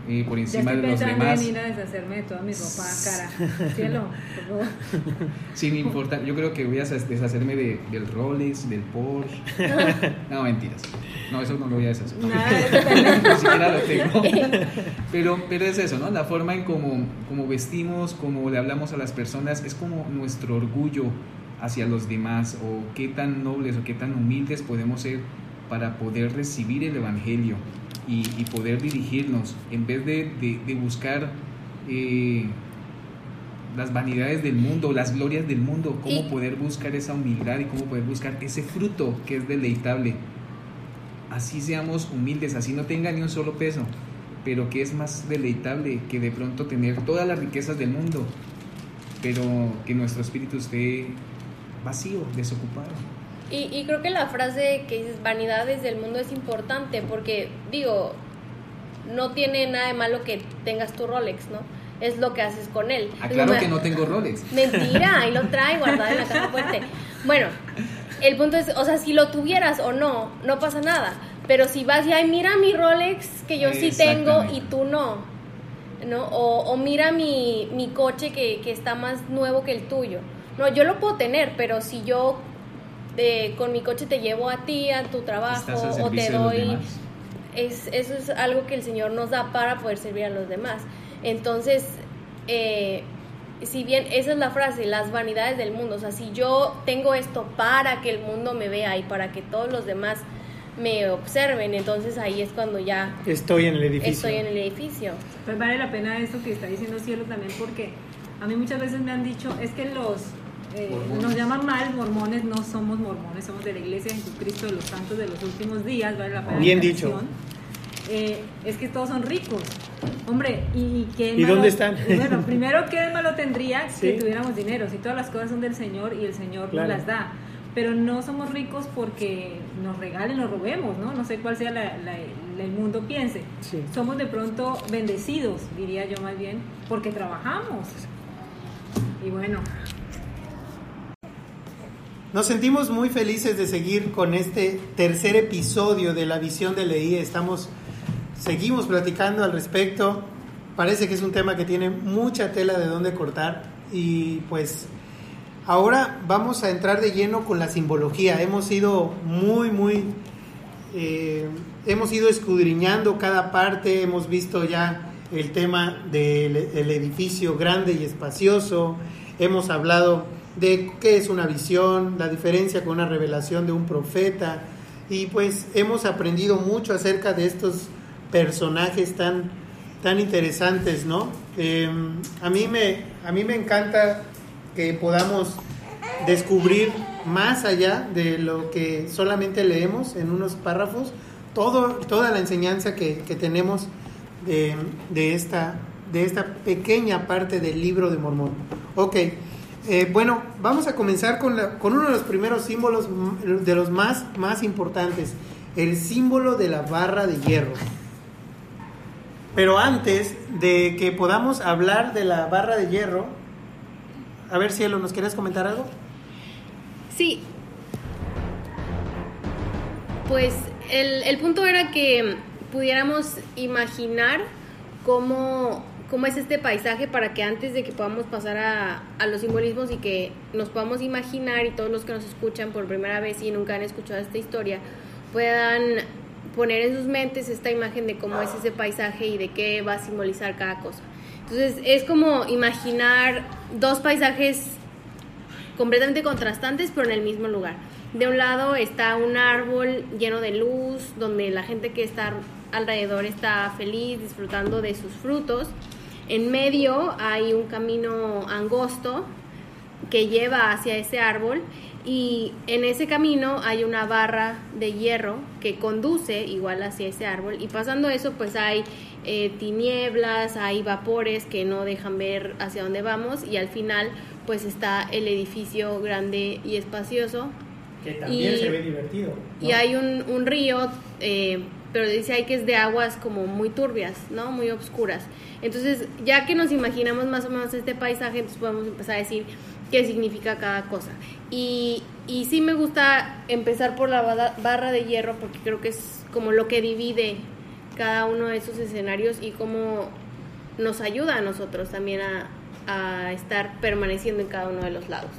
C: eh, por
A: Ya
C: encima
A: estoy
C: de los demás.
A: en ir a deshacerme de toda mi ropa cara. Cielo, por favor.
C: Sin importar, yo creo que voy a des- deshacerme de, del Rolex, del Porsche. No, mentiras. No, eso no lo voy a deshacer.
A: Nada.
C: Ni siquiera lo tengo. Pero, pero es eso, ¿no? La forma en cómo como vestimos, cómo le hablamos a las personas, es como nuestro orgullo hacia los demás, o qué tan nobles o qué tan humildes podemos ser para poder recibir el Evangelio y, y poder dirigirnos, en vez de, de- de buscar eh, las vanidades del mundo, las glorias del mundo, cómo
B: Y-
C: poder buscar esa humildad y cómo poder buscar ese fruto que es deleitable así seamos humildes, así no tenga ni un solo peso, pero que es más deleitable que de pronto tener todas las riquezas del mundo, pero que nuestro espíritu esté vacío, desocupado.
B: Y, y creo que la frase que dices vanidades del mundo es importante porque, digo, no tiene nada de malo que tengas tu Rolex, ¿no? Es lo que haces con él.
C: Aclaro
B: como-
C: que no tengo Rolex.
B: Mentira, ahí lo trae guardado en la caja fuerte. Bueno, el punto es, o sea, si lo tuvieras o no, no pasa nada. Pero si vas y, ay, mira mi Rolex que yo sí tengo y tú no. ¿No? O, o mira mi, mi coche que, que está más nuevo que el tuyo. No, yo lo puedo tener, pero si yo eh, con mi coche te llevo a ti, a tu trabajo, o te
C: de
B: doy es, eso es algo que el Señor nos da para poder servir a los demás. Entonces, eh, si bien esa es la frase, las vanidades del mundo, o sea, si yo tengo esto para que el mundo me vea y para que todos los demás me observen, entonces ahí es cuando ya
D: Estoy en el edificio.
B: estoy en el edificio.
A: Pues vale la pena esto que está diciendo Cielo también porque a mí muchas veces me han dicho, es que los... eh, nos llaman mal mormones, no somos mormones, somos de la Iglesia de Jesucristo de los Santos de los últimos días, vale la
D: Bien
A: la
D: dicho.
A: Eh, es que todos son ricos. Hombre, ¿y qué
D: ¿Y
A: malo-
D: dónde están?
A: Bueno, primero, ¿qué malo tendría
D: Sí.
A: que tuviéramos dinero? Si todas las cosas son del Señor y el Señor
D: Claro.
A: nos las da. Pero no somos ricos porque nos regalen o robemos, ¿no? No sé cuál sea la- la- el mundo piense.
D: Sí.
A: Somos de pronto bendecidos, diría yo más bien, porque trabajamos. Y bueno,
D: Nos sentimos muy felices de seguir con este tercer episodio de la visión de Leí. Estamos seguimos platicando al respecto. Parece que es un tema que tiene mucha tela de dónde cortar y pues ahora vamos a entrar de lleno con la simbología. Hemos ido muy, muy, eh, hemos ido escudriñando cada parte, hemos visto ya el tema del edificio grande y espacioso, hemos hablado de qué es una visión, la diferencia con una revelación de un profeta y pues hemos aprendido mucho acerca de estos personajes tan, tan interesantes, ¿no? Em, a, mí me, a mí me encanta que podamos descubrir más allá de lo que solamente leemos en unos párrafos, todo, toda la enseñanza que, que tenemos de, de, esta, de esta pequeña parte del libro de Mormón. Ok, eh, bueno, vamos a comenzar con, la, con uno de los primeros símbolos, de los más, más importantes, el símbolo de la barra de hierro. Pero antes de que podamos hablar de la barra de hierro, a ver, Cielo, ¿nos quieres comentar algo?
B: Sí. Pues el, el punto era que pudiéramos imaginar cómo, cómo, es este paisaje para que antes de que podamos pasar a, a, los simbolismos y que nos podamos imaginar y todos los que nos escuchan por primera vez y nunca han escuchado esta historia puedan poner en sus mentes esta imagen de cómo es ese paisaje y de qué va a simbolizar cada cosa. Entonces es como imaginar dos paisajes completamente contrastantes pero en el mismo lugar. De un lado está un árbol lleno de luz, donde la gente que está alrededor está feliz, disfrutando de sus frutos. En medio hay un camino angosto que lleva hacia ese árbol y en ese camino hay una barra de hierro que conduce igual hacia ese árbol y pasando eso pues hay eh, tinieblas, hay vapores que no dejan ver hacia dónde vamos y al final pues está el edificio grande y espacioso.
D: Que también
B: y,
D: se ve divertido. ¿no?
B: Y hay un, un río, eh, pero dice ahí que es de aguas como muy turbias, ¿no? Muy oscuras. Entonces, ya que nos imaginamos más o menos este paisaje, entonces podemos empezar a decir qué significa cada cosa. Y, y sí me gusta empezar por la barra de hierro porque creo que es como lo que divide cada uno de esos escenarios y cómo nos ayuda a nosotros también a, a estar permaneciendo en cada uno de los lados.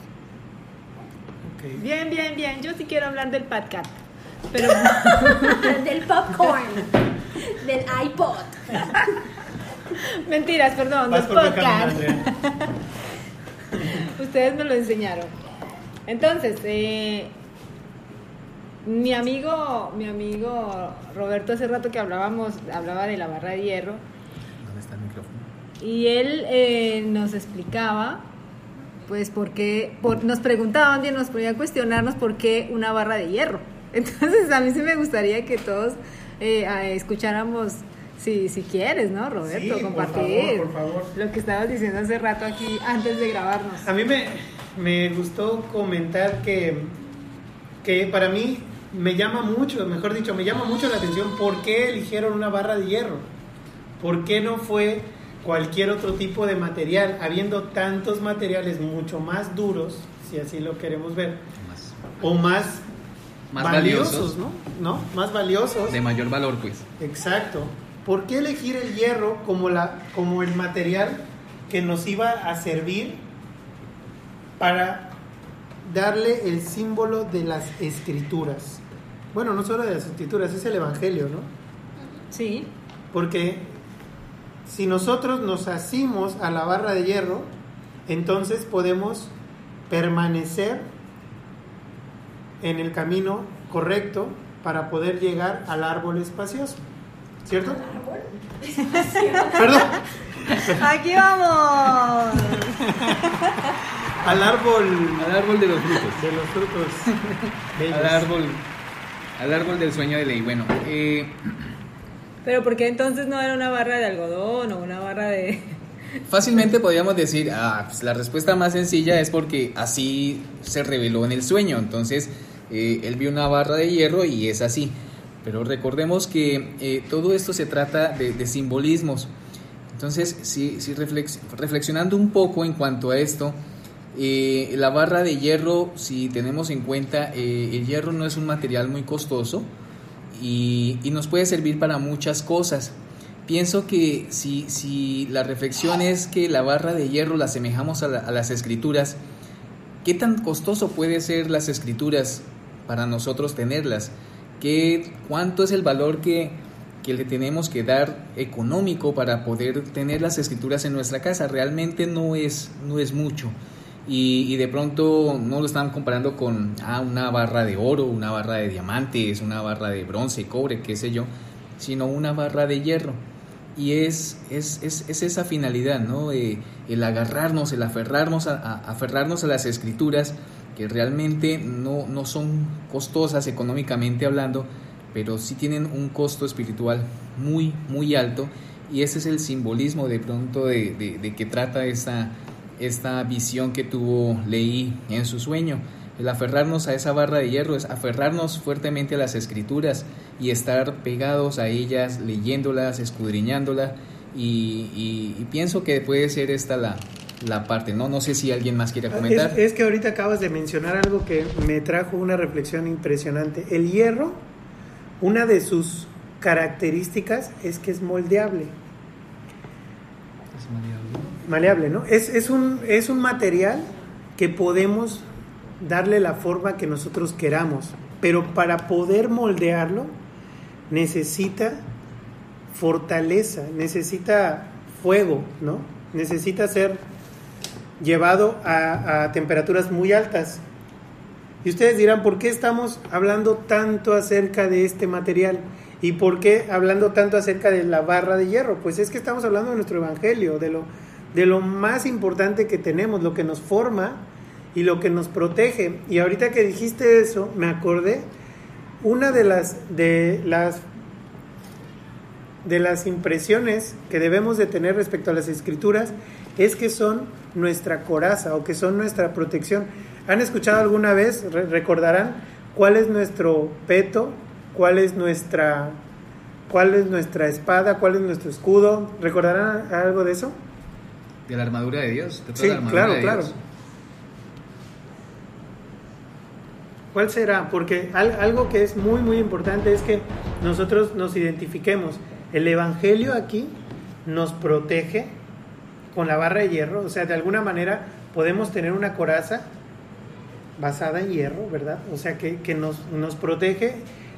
D: Okay.
A: Bien, bien, bien. Yo sí quiero hablar del podcast. Pero
E: del popcorn, del iPod.
A: Mentiras, perdón, del podcast. Ustedes me lo enseñaron. Entonces, eh, mi amigo, mi amigo Roberto hace rato que hablábamos, hablaba de la barra de hierro
C: ¿Dónde está el micrófono?
A: y él eh, nos explicaba, pues, por qué, por- nos preguntaban y nos ponía a cuestionarnos por qué una barra de hierro. Entonces, a mí sí me gustaría que todos eh, escucháramos, si, si quieres, ¿no, Roberto?
D: Sí, por
A: compartir
D: favor, por favor.
A: lo que estabas diciendo hace rato aquí antes de grabarnos.
D: A mí me, me gustó comentar que, que para mí me llama mucho, mejor dicho, me llama mucho la atención por qué eligieron una barra de hierro. ¿Por qué no fue cualquier otro tipo de material, habiendo tantos materiales mucho más duros, si así lo queremos ver,
C: Más,
D: o más,
C: más
D: valiosos,
C: valiosos,
D: ¿no? ¿no? Más valiosos.
C: de mayor valor, pues.
D: Exacto. ¿Por qué elegir el hierro como, la, como el material que nos iba a servir para darle el símbolo de las escrituras? Bueno, no solo de las escrituras, es el Evangelio, ¿no?
A: Sí.
D: Porque si nosotros nos asimos a la barra de hierro, entonces podemos permanecer en el camino correcto para poder llegar al árbol espacioso. ¿Cierto? Perdón,
A: Aquí vamos.
D: al árbol
C: Al árbol de los frutos.
D: de los frutos. bellos.
C: Al árbol, al árbol del sueño de ley. Bueno, eh,
A: Pero ¿por qué entonces no era una barra de algodón o una barra de...
C: fácilmente podríamos decir, ah, pues la respuesta más sencilla es porque así se reveló en el sueño. Entonces, eh, él vio una barra de hierro y es así. Pero recordemos que eh, todo esto se trata de, simbolismos. Entonces, si, si reflex- reflexionando un poco en cuanto a esto, eh, la barra de hierro, si tenemos en cuenta, el hierro no es un material muy costoso y nos puede servir para muchas cosas. Pienso que si, si la reflexión es que la barra de hierro la asemejamos a, la- a las escrituras, ¿qué tan costoso puede ser las escrituras para nosotros tenerlas? ¿Qué, ¿Cuánto es el valor que, que le tenemos que dar económico para poder tener las escrituras en nuestra casa? Realmente no es, no es mucho. Y, y de pronto no lo están comparando con ah, una barra de oro, una barra de diamantes, una barra de bronce, cobre, qué sé yo, sino una barra de hierro. Y es, es, es, es esa finalidad, ¿no? Eh, el agarrarnos, el aferrarnos a, aferrarnos a las escrituras que realmente no, no son costosas económicamente hablando, pero sí tienen un costo espiritual muy, muy alto. Y ese es el simbolismo de pronto de, de, de que trata esta, esta visión que tuvo Leí en su sueño. El aferrarnos a esa barra de hierro es aferrarnos fuertemente a las escrituras y estar pegados a ellas, leyéndolas, escudriñándolas. Y, y- y pienso que puede ser esta la, la parte, ¿no? No sé si alguien más quiere comentar.
D: Es, es que ahorita acabas de mencionar algo que me trajo una reflexión impresionante. El hierro, una de sus características es que es moldeable. Maleable, ¿no? Es, es, un, es un material que podemos darle la forma que nosotros queramos, pero para poder moldearlo necesita fortaleza, necesita fuego, ¿no? Necesita ser llevado a, temperaturas muy altas. Y ustedes dirán, ¿por qué estamos hablando tanto acerca de este material? ¿Y por qué hablando tanto acerca de la barra de hierro? Pues es que estamos hablando de nuestro evangelio, de lo, de lo más importante que tenemos, lo que nos forma y lo que nos protege. Y ahorita que dijiste eso, me acordé una de las de las de las impresiones que debemos de tener respecto a las escrituras es que son nuestra coraza o que son nuestra protección. ¿Han escuchado alguna vez, re- recordarán cuál es nuestro peto, cuál es nuestra cuál es nuestra espada, cuál es nuestro escudo? ¿Recordarán algo de eso?
C: De la armadura de Dios. de toda
D: Sí,
C: la armadura
D: claro,
C: de
D: claro. ¿Cuál será? Porque al- algo que es muy, muy importante es que nosotros nos identifiquemos. El Evangelio aquí nos protege con la barra de hierro, o sea, de alguna manera podemos tener una coraza basada en hierro, ¿verdad? O sea, que, que nos, nos protege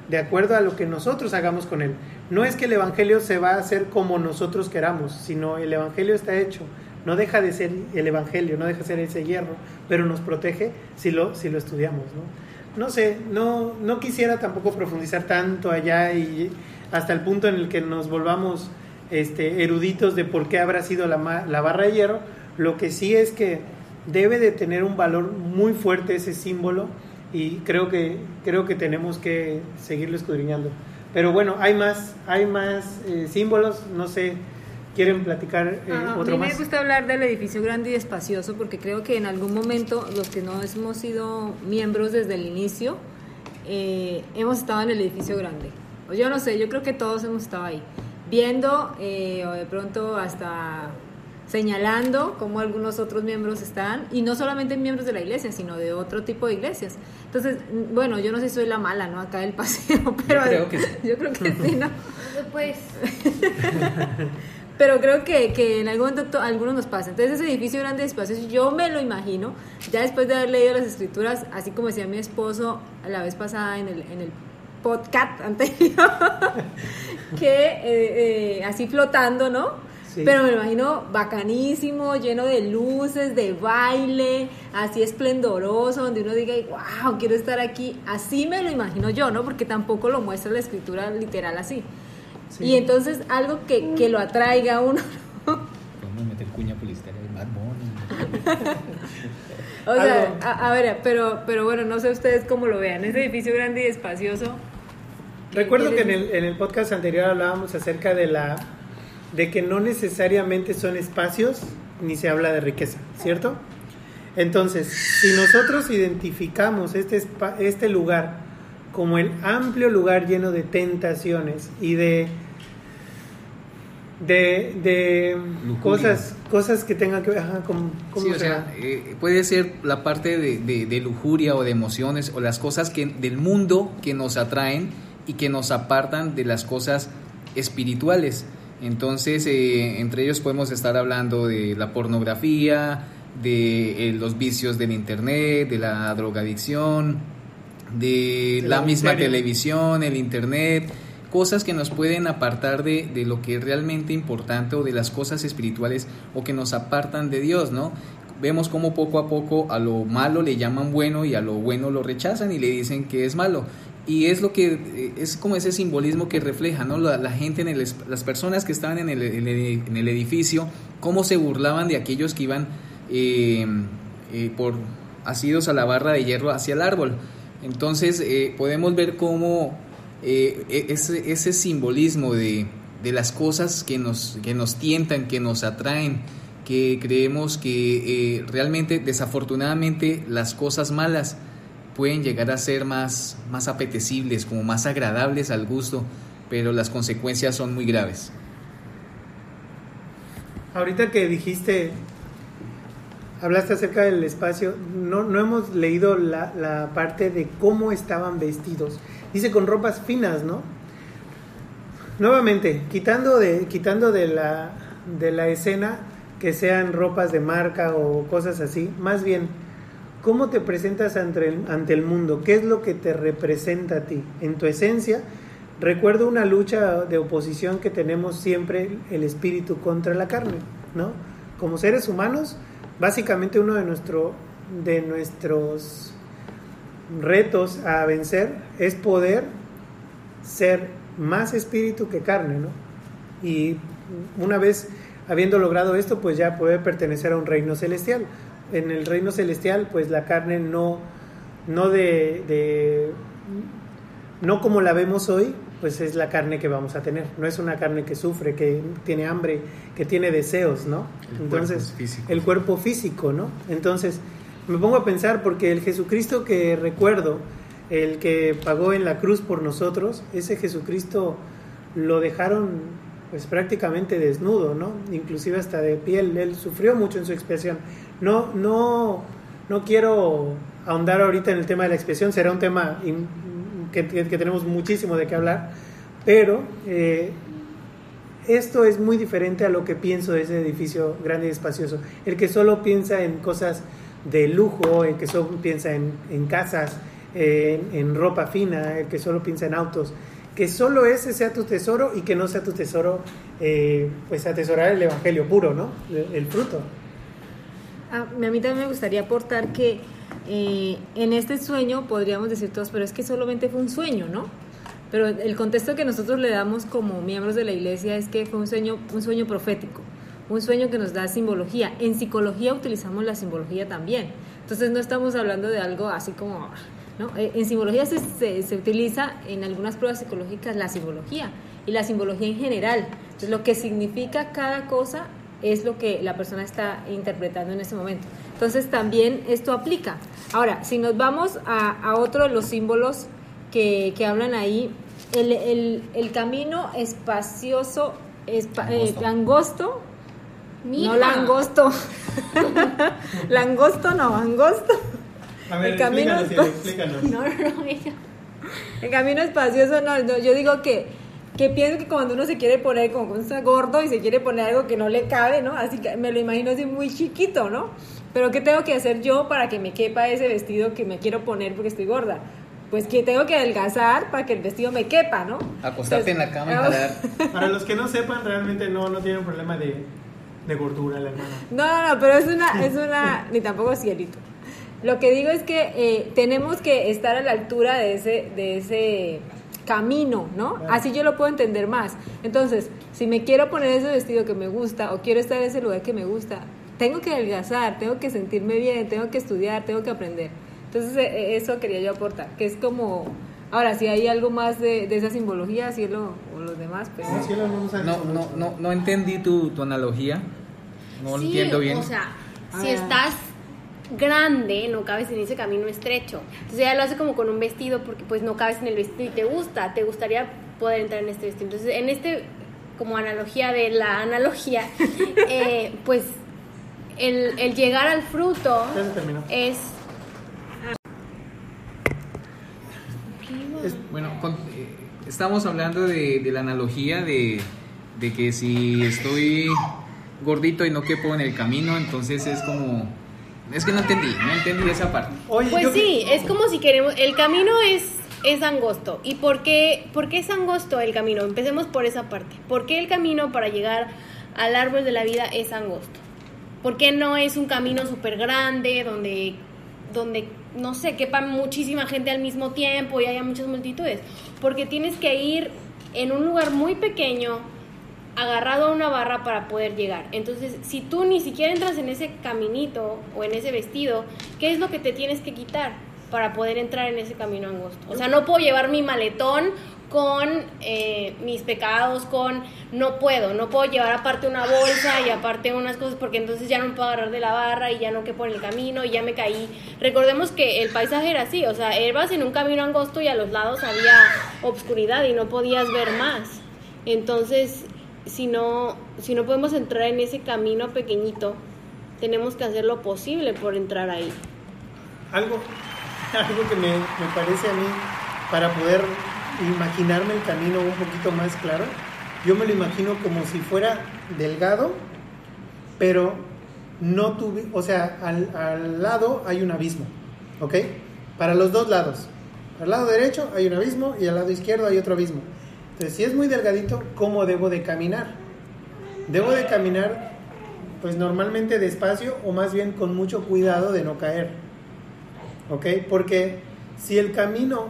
D: de acuerdo a lo que nosotros hagamos con él. No es que el Evangelio se va a hacer como nosotros queramos, sino el Evangelio está hecho. No deja de ser el Evangelio, no deja de ser ese hierro, pero nos protege si lo, si lo estudiamos, ¿no? No sé, no, no quisiera tampoco profundizar tanto allá y hasta el punto en el que nos volvamos este, eruditos de por qué habrá sido la, la barra de hierro. Lo que sí es que debe de tener un valor muy fuerte ese símbolo y creo que, creo que tenemos que seguirlo escudriñando. Pero bueno, hay más, hay más eh, símbolos, no sé, ¿quieren platicar eh,
A: Ah, a
D: otro
A: mí me
D: más?
A: gusta hablar del edificio grande y espacioso porque creo que en algún momento los que no hemos sido miembros desde el inicio eh, hemos estado en el edificio grande. O yo no sé, yo creo que todos hemos estado ahí, viendo eh, o de pronto hasta señalando cómo algunos otros miembros están, y no solamente miembros de la iglesia, sino de otro tipo de iglesias. Entonces, mm, bueno, yo no sé si soy la mala, ¿no? Acá del paseo, pero
C: creo que sí.
A: yo creo que sí, ¿no?
B: Pues,
A: Pero creo que, que en algún momento algunos nos pasa. Entonces ese edificio grande de espacios, yo me lo imagino, ya después de haber leído las escrituras, así como decía mi esposo la vez pasada en el, en el podcast anterior, que eh, eh, así flotando, ¿no?
D: Sí.
A: Pero me lo imagino bacanísimo, lleno de luces, de baile, así esplendoroso, donde uno diga, wow, quiero estar aquí. Así me lo imagino yo, ¿no? Porque tampoco lo muestra la escritura literal así.
D: Sí.
A: Y entonces algo que, que lo atraiga a uno.
C: Podemos meter cuña publicitaria de Bad Bunny.
A: O sea, a, a ver, pero, pero bueno, no sé ustedes cómo lo vean. Ese edificio grande y espacioso.
D: Recuerdo
A: ¿qué
D: que en el, en el podcast anterior hablábamos acerca de la de que no necesariamente son espacios ni se habla de riqueza, ¿cierto? Entonces, si nosotros identificamos este, este lugar como el amplio lugar lleno de tentaciones y de de, de cosas cosas que tengan que ver con ¿cómo
C: Sí, o
D: se
C: sea, eh, puede ser la parte de, de- de lujuria o de emociones o las cosas que del mundo que nos atraen y que nos apartan de las cosas espirituales. Entonces, eh, entre ellos podemos estar hablando de la pornografía, de eh, los vicios del internet, de la drogadicción, de la misma televisión, el internet, cosas que nos pueden apartar de, de lo que es realmente importante o de las cosas espirituales o que nos apartan de Dios, ¿no? Vemos como poco a poco a lo malo le llaman bueno y a lo bueno lo rechazan y le dicen que es malo. Y es lo que eh, es como ese simbolismo que refleja, ¿no? La, la gente, en el, las personas que estaban en el, en el- en el edificio, cómo se burlaban de aquellos que iban eh, eh, por asidos a la barra de hierro hacia el árbol. Entonces eh, podemos ver cómo eh, e- ese, simbolismo de, de las cosas que nos, que nos tientan, que nos atraen, que creemos que eh, realmente, desafortunadamente, las cosas malas pueden llegar a ser más, más apetecibles, como más agradables al gusto, pero las consecuencias son muy graves.
D: Ahorita que dijiste, hablaste acerca del espacio, no, no hemos leído la, parte de cómo estaban vestidos. Dice con ropas finas, ¿no? Nuevamente, quitando de, quitando de la, de la escena que sean ropas de marca o cosas así, más bien, ¿cómo te presentas ante el, ante el mundo? ¿Qué es lo que te representa a ti? En tu esencia, recuerdo una lucha de oposición que tenemos siempre el espíritu contra la carne, ¿no? Como seres humanos, básicamente uno de, nuestro, de nuestros retos a vencer es poder ser más espíritu que carne, ¿no? Y una vez habiendo logrado esto, pues ya puede pertenecer a un reino celestial. En el reino celestial, pues la carne no, no de, de no como la vemos hoy, pues es la carne que vamos a tener. No es una carne que sufre, que tiene hambre, que tiene deseos, ¿no?
C: El
D: Entonces,
C: cuerpo físico.
D: el cuerpo físico, ¿no? Entonces, me pongo a pensar porque el Jesucristo que recuerdo, el que pagó en la cruz por nosotros, ese Jesucristo lo dejaron pues prácticamente desnudo, ¿no? Inclusive hasta de piel, él sufrió mucho en su expiación. No, no, no quiero ahondar ahorita en el tema de la expiación, será un tema in- que, tenemos muchísimo de qué hablar, pero eh, esto es muy diferente a lo que pienso de ese edificio grande y espacioso. El que solo piensa en cosas de lujo, el que solo piensa en, casas, en, en ropa fina, el que solo piensa en autos, que solo ese sea tu tesoro y que no sea tu tesoro, eh, pues atesorar el evangelio puro, ¿no? El, fruto.
A: A, a mí también me gustaría aportar que eh, en este sueño podríamos decir todos, pero es que solamente fue un sueño, ¿no? Pero el contexto que nosotros le damos como miembros de la iglesia es que fue un sueño, un sueño profético, un sueño que nos da simbología. En psicología utilizamos la simbología también. Entonces no estamos hablando de algo así como, ¿no? Eh, En simbología se, se, utiliza en algunas pruebas psicológicas la simbología y la simbología en general. Entonces lo que significa cada cosa es lo que la persona está interpretando en ese momento. Entonces también esto aplica. Ahora, si nos vamos a, a otro de los símbolos que, que hablan ahí, el, el, el camino espacioso, espa- eh,
C: Angosto.
A: angosto,
E: Mija.
A: no langosto, langosto no, angosto. El camino
D: explícanos.
E: No, no, no, ella.
A: El camino espacioso, no, no, yo digo que, que pienso que cuando uno se quiere poner como cuando está gordo y se quiere poner algo que no le cabe, ¿no? Así que me lo imagino así muy chiquito, ¿no? Pero ¿qué tengo que hacer yo para que me quepa ese vestido que me quiero poner porque estoy gorda? Pues que tengo que adelgazar para que el vestido me quepa, ¿no?
C: Acostarte en la cama y jalar.
D: Para los que no sepan, realmente no, no tienen problema de, de gordura la hermana.
A: No, no, no, pero es una, es una, ni tampoco cielito. Lo que digo es que eh, tenemos que estar a la altura de ese, de ese camino, ¿no?
D: Claro.
A: Así yo lo puedo entender más. Entonces, si me quiero poner ese vestido que me gusta o quiero estar en ese lugar que me gusta, tengo que adelgazar, tengo que sentirme bien, tengo que estudiar, tengo que aprender. Entonces, eh, eh, eso quería yo aportar, que es como, ahora, si hay algo más de, de esa simbología, cielo o los demás, pues...
D: No, cielo, no
C: No, no,
D: mucho.
C: no, no entendí tu, tu analogía. No lo
E: Sí,
C: entiendo bien.
E: O sea, si
A: Ah.
E: estás grande, no cabes en ese camino estrecho. Entonces ella lo hace como con un vestido porque pues no cabes en el vestido y te gusta, te gustaría poder entrar en este vestido. Entonces en este, como analogía de la analogía, eh, pues el, el llegar al fruto es...
C: Bueno, con- eh, estamos hablando de, de la analogía de, de que si estoy gordito y no quepo en el camino, entonces es como... Es que no entendí, no entendí esa parte.
D: Oye,
B: Pues
D: yo-
B: sí, es como si queremos, el camino es, es angosto. ¿Y por qué, por qué es angosto el camino? Empecemos por esa parte. ¿Por qué el camino para llegar al árbol de la vida es angosto? ¿Por qué no es un camino súper grande donde, donde, no sé, quepa muchísima gente al mismo tiempo y haya muchas multitudes? Porque tienes que ir en un lugar muy pequeño, agarrado a una barra para poder llegar. Entonces, si tú ni siquiera entras en ese caminito o en ese vestido, ¿qué es lo que te tienes que quitar para poder entrar en ese camino angosto? O sea, no puedo llevar mi maletón con eh, mis pecados, con no puedo, no puedo llevar aparte una bolsa y aparte unas cosas porque entonces ya no puedo agarrar de la barra y ya no quepo en el camino y ya me caí. Recordemos que el paisaje era así, o sea, ibas en un camino angosto y a los lados había obscuridad y no podías ver más. Entonces, si no, si no podemos entrar en ese camino pequeñito, tenemos que hacer lo posible por entrar ahí.
D: algo, algo que me, me parece a mí para poder imaginarme el camino un poquito más claro. Yo me lo imagino como si fuera delgado, pero no tuve, o sea, al, al lado hay un abismo, ¿ok? Para los dos lados. Al lado derecho hay un abismo y al lado izquierdo hay otro abismo. Entonces, si es muy delgadito, ¿cómo debo de caminar? Debo de caminar, pues normalmente despacio o más bien con mucho cuidado de no caer. ¿Ok? Porque si el camino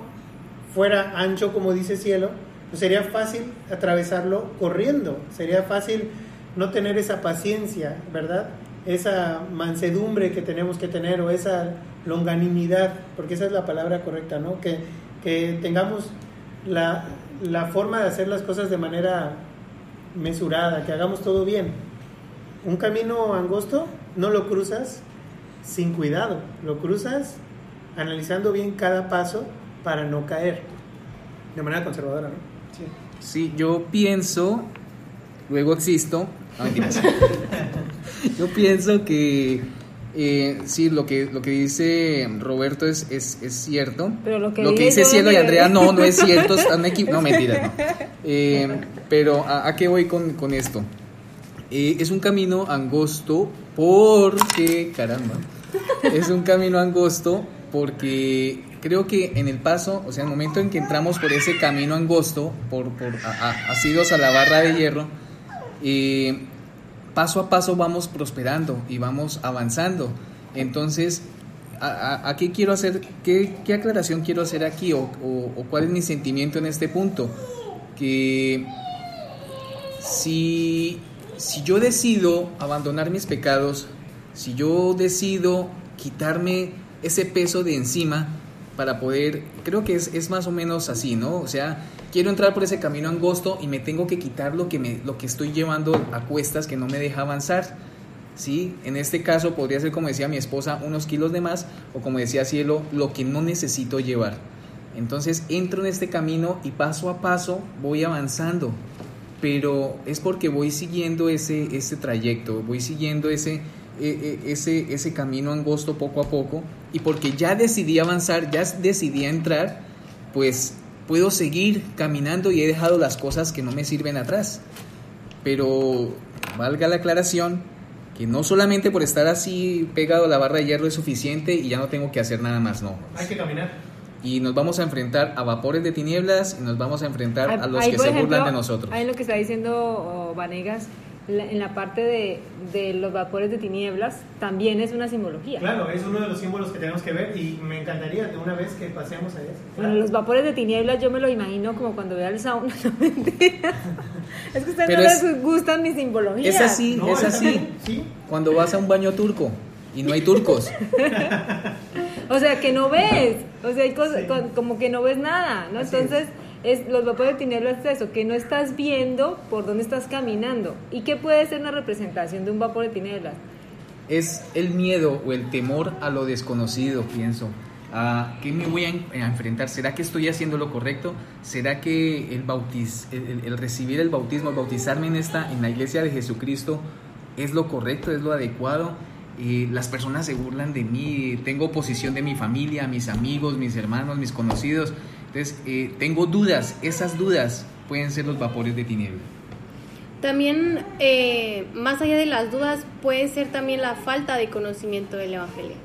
D: fuera ancho, como dice Cielo, pues sería fácil atravesarlo corriendo. Sería fácil no tener esa paciencia, ¿verdad? Esa mansedumbre que tenemos que tener o esa longanimidad, porque esa es la palabra correcta, ¿no? Que, que tengamos la, la forma de hacer las cosas de manera mesurada, que hagamos todo bien. Un camino angosto no lo cruzas sin cuidado, lo cruzas analizando bien cada paso para no caer. De manera conservadora, ¿no? Sí.
C: Sí, yo pienso, luego existo, no yo pienso que eh, sí, lo que, lo que dice Roberto es, es, es cierto.
A: Pero lo que
C: lo que
A: dije
C: dice Cielo y Andrea no, no es cierto, están No, mentiras, no. Eh, pero ¿a, a qué voy con, con esto? Eh, es un camino angosto porque, caramba, es un camino angosto porque creo que en el paso, o sea, en el momento en que entramos por ese camino angosto, por, por a- a- asidos a la barra de hierro, eh, paso a paso vamos prosperando y vamos avanzando. Entonces, ¿a, qué quiero hacer? Qué, qué aclaración quiero hacer aquí? O, o- o cuál es mi sentimiento en este punto? Que si, si yo decido abandonar mis pecados, si yo decido quitarme ese peso de encima para poder, creo que es, es más o menos así, ¿no? O sea, quiero entrar por ese camino angosto y me tengo que quitar lo que, me, lo que estoy llevando a cuestas que no me deja avanzar. ¿sí? En este caso podría ser, como decía mi esposa, unos kilos de más, o como decía Cielo, lo que no necesito llevar. Entonces entro en este camino y paso a paso voy avanzando, pero es porque voy siguiendo ese, ese trayecto, voy siguiendo ese, eh, eh, ese, ese camino angosto poco a poco, y porque ya decidí avanzar, ya decidí entrar, pues puedo seguir caminando y he dejado las cosas que no me sirven atrás. Pero valga la aclaración que no solamente por estar así pegado a la barra de hierro es suficiente y ya no tengo que hacer nada más, no.
D: Hay que caminar.
C: Y nos vamos a enfrentar a vapores de tinieblas y nos vamos a enfrentar a los
A: Ahí,
C: que se
A: ejemplo,
C: burlan de nosotros.
A: Ahí lo que está diciendo oh, Vanegas, en la parte de, de los vapores de tinieblas, también es una simbología.
D: Claro, es uno de los símbolos que tenemos que ver y me encantaría de una vez que pasemos a eso.
A: Bueno, los vapores de tinieblas yo me lo imagino como cuando veo el sauna, no mentira. Es que a ustedes
C: Pero
A: no
C: es-
A: les gustan mis simbologías.
C: Es así,
D: No,
C: es así.
D: Sí,
C: Cuando vas a un baño turco y no hay turcos.
A: O sea, que no ves. O sea, hay cosas
D: Sí.
A: con- como que no ves nada, ¿no?
D: Así
A: Entonces, es. Los vapores de tinieblas es eso, que no estás viendo por dónde estás caminando. ¿Y qué puede ser una representación de un vapor de tinieblas?
C: es el miedo o el temor a lo desconocido, pienso. ¿A qué me voy a, en- a enfrentar? ¿Será que estoy haciendo lo correcto? ¿Será que el, bautiz, el recibir el bautismo, el bautizarme en, esta, en la iglesia de Jesucristo es lo correcto, es lo adecuado? Eh, las personas se burlan de mí, tengo oposición de mi familia, mis amigos, mis hermanos, mis conocidos. Entonces, eh, tengo dudas, esas dudas pueden ser los vapores de tiniebla.
B: También, eh, más allá de las dudas, puede ser también la falta de conocimiento del Evangelio.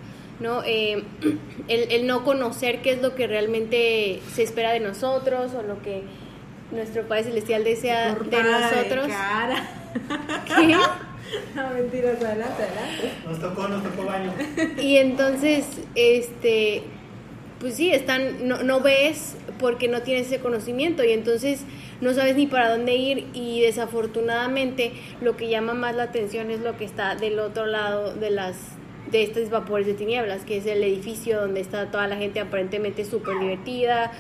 B: ¿no? Eh, el, el no conocer qué es lo que realmente se espera de nosotros o lo que nuestro Padre Celestial desea de nosotros.
A: cara.
B: ¿Qué?
A: No, mentiras, adelante, adelante.
D: Nos tocó, nos tocó baño.
B: Y entonces, este, pues sí, están, no, no ves porque no tienes ese conocimiento y entonces no sabes ni para dónde ir y desafortunadamente lo que llama más la atención es lo que está del otro lado de las de estos vapores de tinieblas, que es el edificio donde está toda la gente aparentemente súper divertida,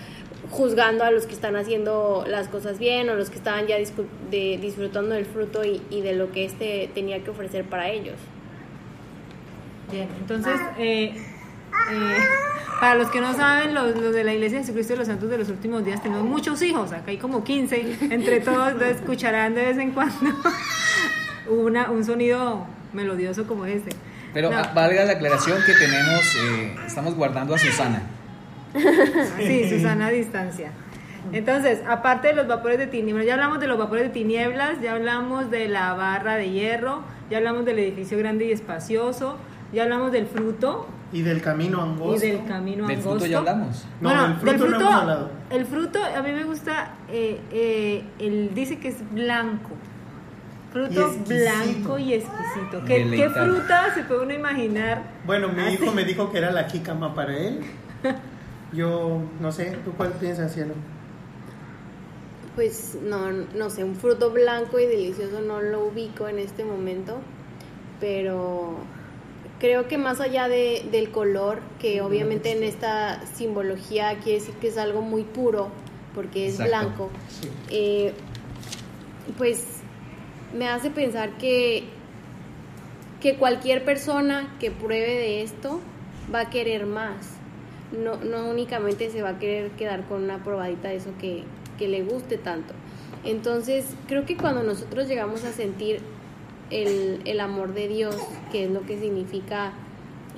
B: juzgando a los que están haciendo las cosas bien o los que estaban ya de- disfrutando del fruto y, y de lo que este tenía que ofrecer para ellos.
A: Bien, entonces, eh, eh, para los que no saben, los, los de la Iglesia de Jesucristo de los Santos de los Últimos Días, tenemos muchos hijos, acá hay como 15, entre todos, entonces escucharán de vez en cuando una, un sonido melodioso como este.
C: Pero
A: No.
C: ah, valga la aclaración que tenemos, eh, estamos guardando a Susana.
A: Sí, Susana a distancia. Entonces, aparte de los vapores de tinieblas, ya hablamos de los vapores de tinieblas, ya hablamos de la barra de hierro, ya hablamos del edificio grande y espacioso, ya hablamos del fruto
D: Y del camino
A: y
D: angosto.
A: del camino
C: Del
A: angosto.
C: fruto ya hablamos.
D: No,
A: bueno,
D: del fruto no hemos hablado.
A: el fruto a mí me gusta, eh, eh, él dice que es blanco. Fruto
D: Y
A: blanco y exquisito. ¿Qué, ¿Qué fruta se puede uno imaginar?
D: Bueno, mi
A: así?
D: hijo me dijo que era la jícama para él. Yo no sé, ¿tú cuál piensas, cielo?
B: Pues no, no sé, un fruto blanco y delicioso no lo ubico en este momento, pero creo que más allá de, del color, que obviamente en esta simbología quiere decir que es algo muy puro, porque es
C: Exacto.
B: blanco,
D: Sí.
B: eh, pues me hace pensar que, que cualquier persona que pruebe de esto va a querer más. No, no únicamente se va a querer quedar con una probadita de eso que, que le guste tanto. Entonces, creo que cuando nosotros llegamos a sentir el, el amor de Dios, que es lo que significa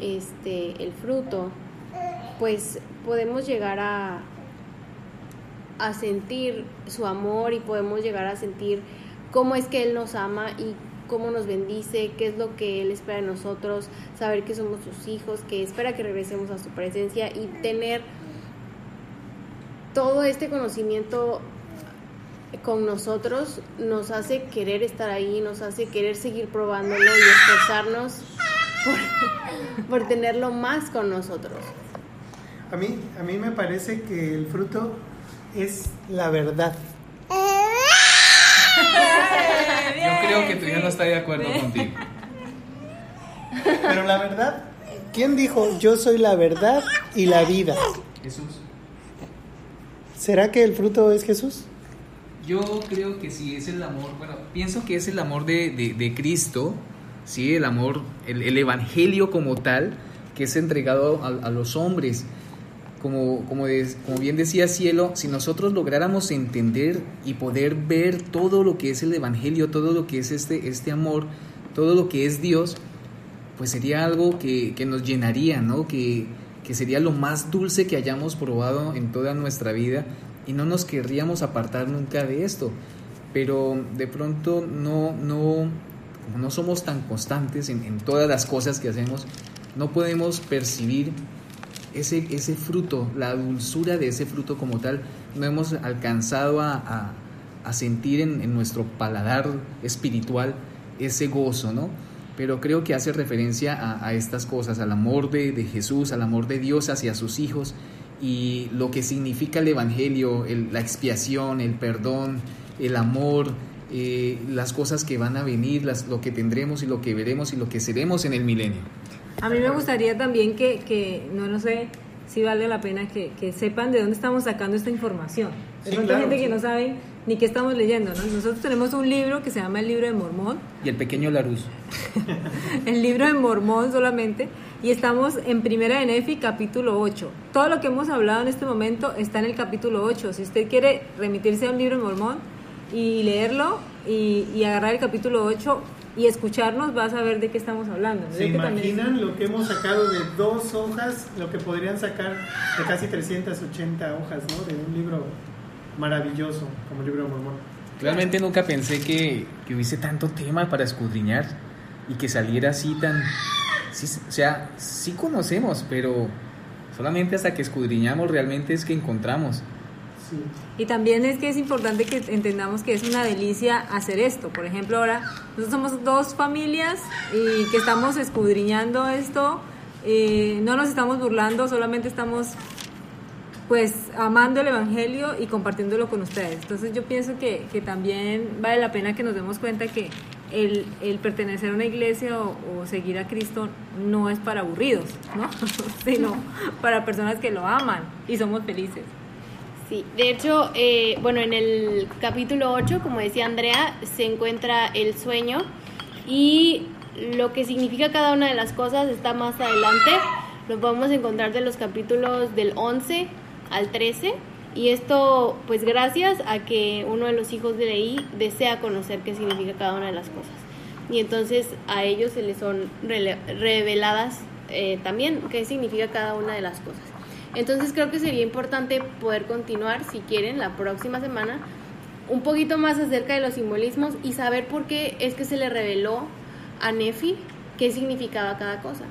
B: este, el fruto, pues podemos llegar a, a sentir su amor y podemos llegar a sentir cómo es que Él nos ama y cómo nos bendice, qué es lo que Él espera de nosotros, saber que somos sus hijos, que espera que regresemos a su presencia y tener todo este conocimiento con nosotros nos hace querer estar ahí, nos hace querer seguir probándolo y esforzarnos por, por tenerlo más con nosotros.
D: A mí, a mí me parece que el fruto es la verdad.
C: Yo creo que tu hija no está de acuerdo contigo.
D: Pero la verdad, ¿quién dijo yo soy la verdad y la vida?
C: Jesús.
D: ¿Será que el fruto es Jesús?
C: Yo creo que sí, es el amor, bueno, pienso que es el amor de, de- de Cristo, sí, el amor, el, el evangelio como tal, que es entregado a, a los hombres. Como, como, des- como bien decía Cielo, si nosotros lográramos entender y poder ver todo lo que es el evangelio, todo lo que es este, este amor, todo lo que es Dios, pues sería algo que, que nos llenaría, ¿no? Que, que sería lo más dulce que hayamos probado en toda nuestra vida y no nos querríamos apartar nunca de esto. Pero de pronto no, no, como no somos tan constantes en, en todas las cosas que hacemos, no podemos percibir ese, ese fruto, la dulzura de ese fruto como tal, no hemos alcanzado a, a- a sentir en, en nuestro paladar espiritual ese gozo, ¿no? Pero creo que hace referencia a, a estas cosas, al amor de, de Jesús, al amor de Dios hacia sus hijos y lo que significa el Evangelio, el- la expiación, el perdón, el amor, eh, las cosas que van a venir, las, lo que tendremos y lo que veremos y lo que seremos en el milenio.
A: A mí me gustaría también que, que no, no sé si vale la pena que, que sepan de dónde estamos sacando esta información.
D: Sí, claro,
A: gente
D: sí.
A: que no sabe ni qué estamos leyendo, ¿no? Nosotros tenemos un libro que se llama el libro de Mormón,
C: Y el pequeño Larus.
A: el libro de Mormón solamente, y estamos en Primera de Nefi, capítulo 8. Todo lo que hemos hablado en este momento está en el capítulo 8. Si usted quiere remitirse a un libro de Mormón y leerlo y, y agarrar el capítulo 8, y escucharnos vas a ver de qué estamos hablando.
D: ¿Se imaginan lo que hemos sacado de dos hojas, lo que podrían sacar de casi 380 hojas, ¿no? De un libro maravilloso como el libro de Mormón.
C: Realmente nunca pensé que, que hubiese tanto tema para escudriñar y que saliera así tan... sí, o sea, sí conocemos, pero solamente hasta que escudriñamos realmente es que encontramos.
D: Sí.
A: Y también es que es importante que entendamos que es una delicia hacer esto. Por ejemplo, ahora nosotros somos dos familias y que estamos escudriñando esto. eh, no nos estamos burlando, solamente estamos pues amando el Evangelio y compartiéndolo con ustedes. Entonces yo pienso que, que también vale la pena que nos demos cuenta que el, el pertenecer a una iglesia o, seguir a Cristo no es para aburridos, ¿no? sino para personas que lo aman y somos felices.
B: Sí, de hecho, eh, bueno, en el capítulo 8, como decía Andrea, se encuentra el sueño y lo que significa cada una de las cosas está más adelante. Lo podemos encontrar de los capítulos del 11 al 13 y esto pues gracias a que uno de los hijos de Leí desea conocer qué significa cada una de las cosas. Y entonces a ellos se les son reveladas eh, también qué significa cada una de las cosas. Entonces creo que sería importante poder continuar, si quieren, la próxima semana, un poquito más acerca de los simbolismos y saber por qué es que se le reveló a Nefi qué significaba cada cosa.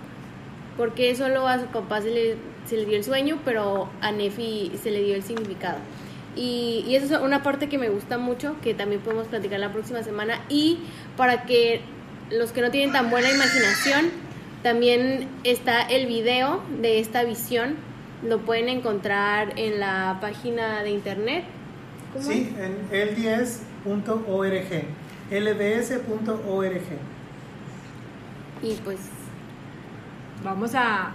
B: Porque solo a su papá se le, se le dio el sueño, pero a Nefi se le dio el significado. Y, y eso es una parte que me gusta mucho, que también podemos platicar la próxima semana. Y para que los que no tienen tan buena imaginación, también está el video de esta visión. Lo pueden encontrar en la página de internet. ¿Cómo
D: Sí, en lds.org. lds.org.
B: Y pues
A: Vamos a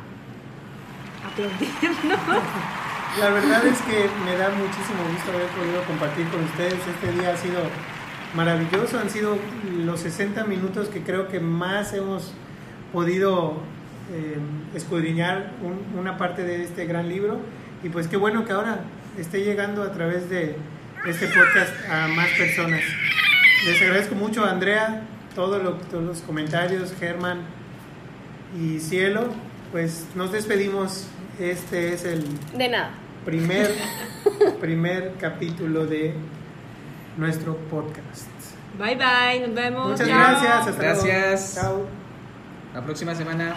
A: aplaudirnos.
D: La verdad es que me da muchísimo gusto haber podido compartir con ustedes. Este día ha sido maravilloso. Han sido los 60 minutos que creo que más hemos podido eh, escudriñar un- una parte de este gran libro. Y pues qué bueno que ahora esté llegando a través de este podcast a más personas. Les agradezco mucho a Andrea todo lo- todos los comentarios, Germán y Cielo. Pues nos despedimos. Este es el
B: de nada.
D: primer, primer capítulo de nuestro podcast.
A: Bye bye, nos vemos.
D: Muchas
A: Chao.
D: gracias. Hasta luego.
C: Gracias.
D: Chao.
C: La próxima semana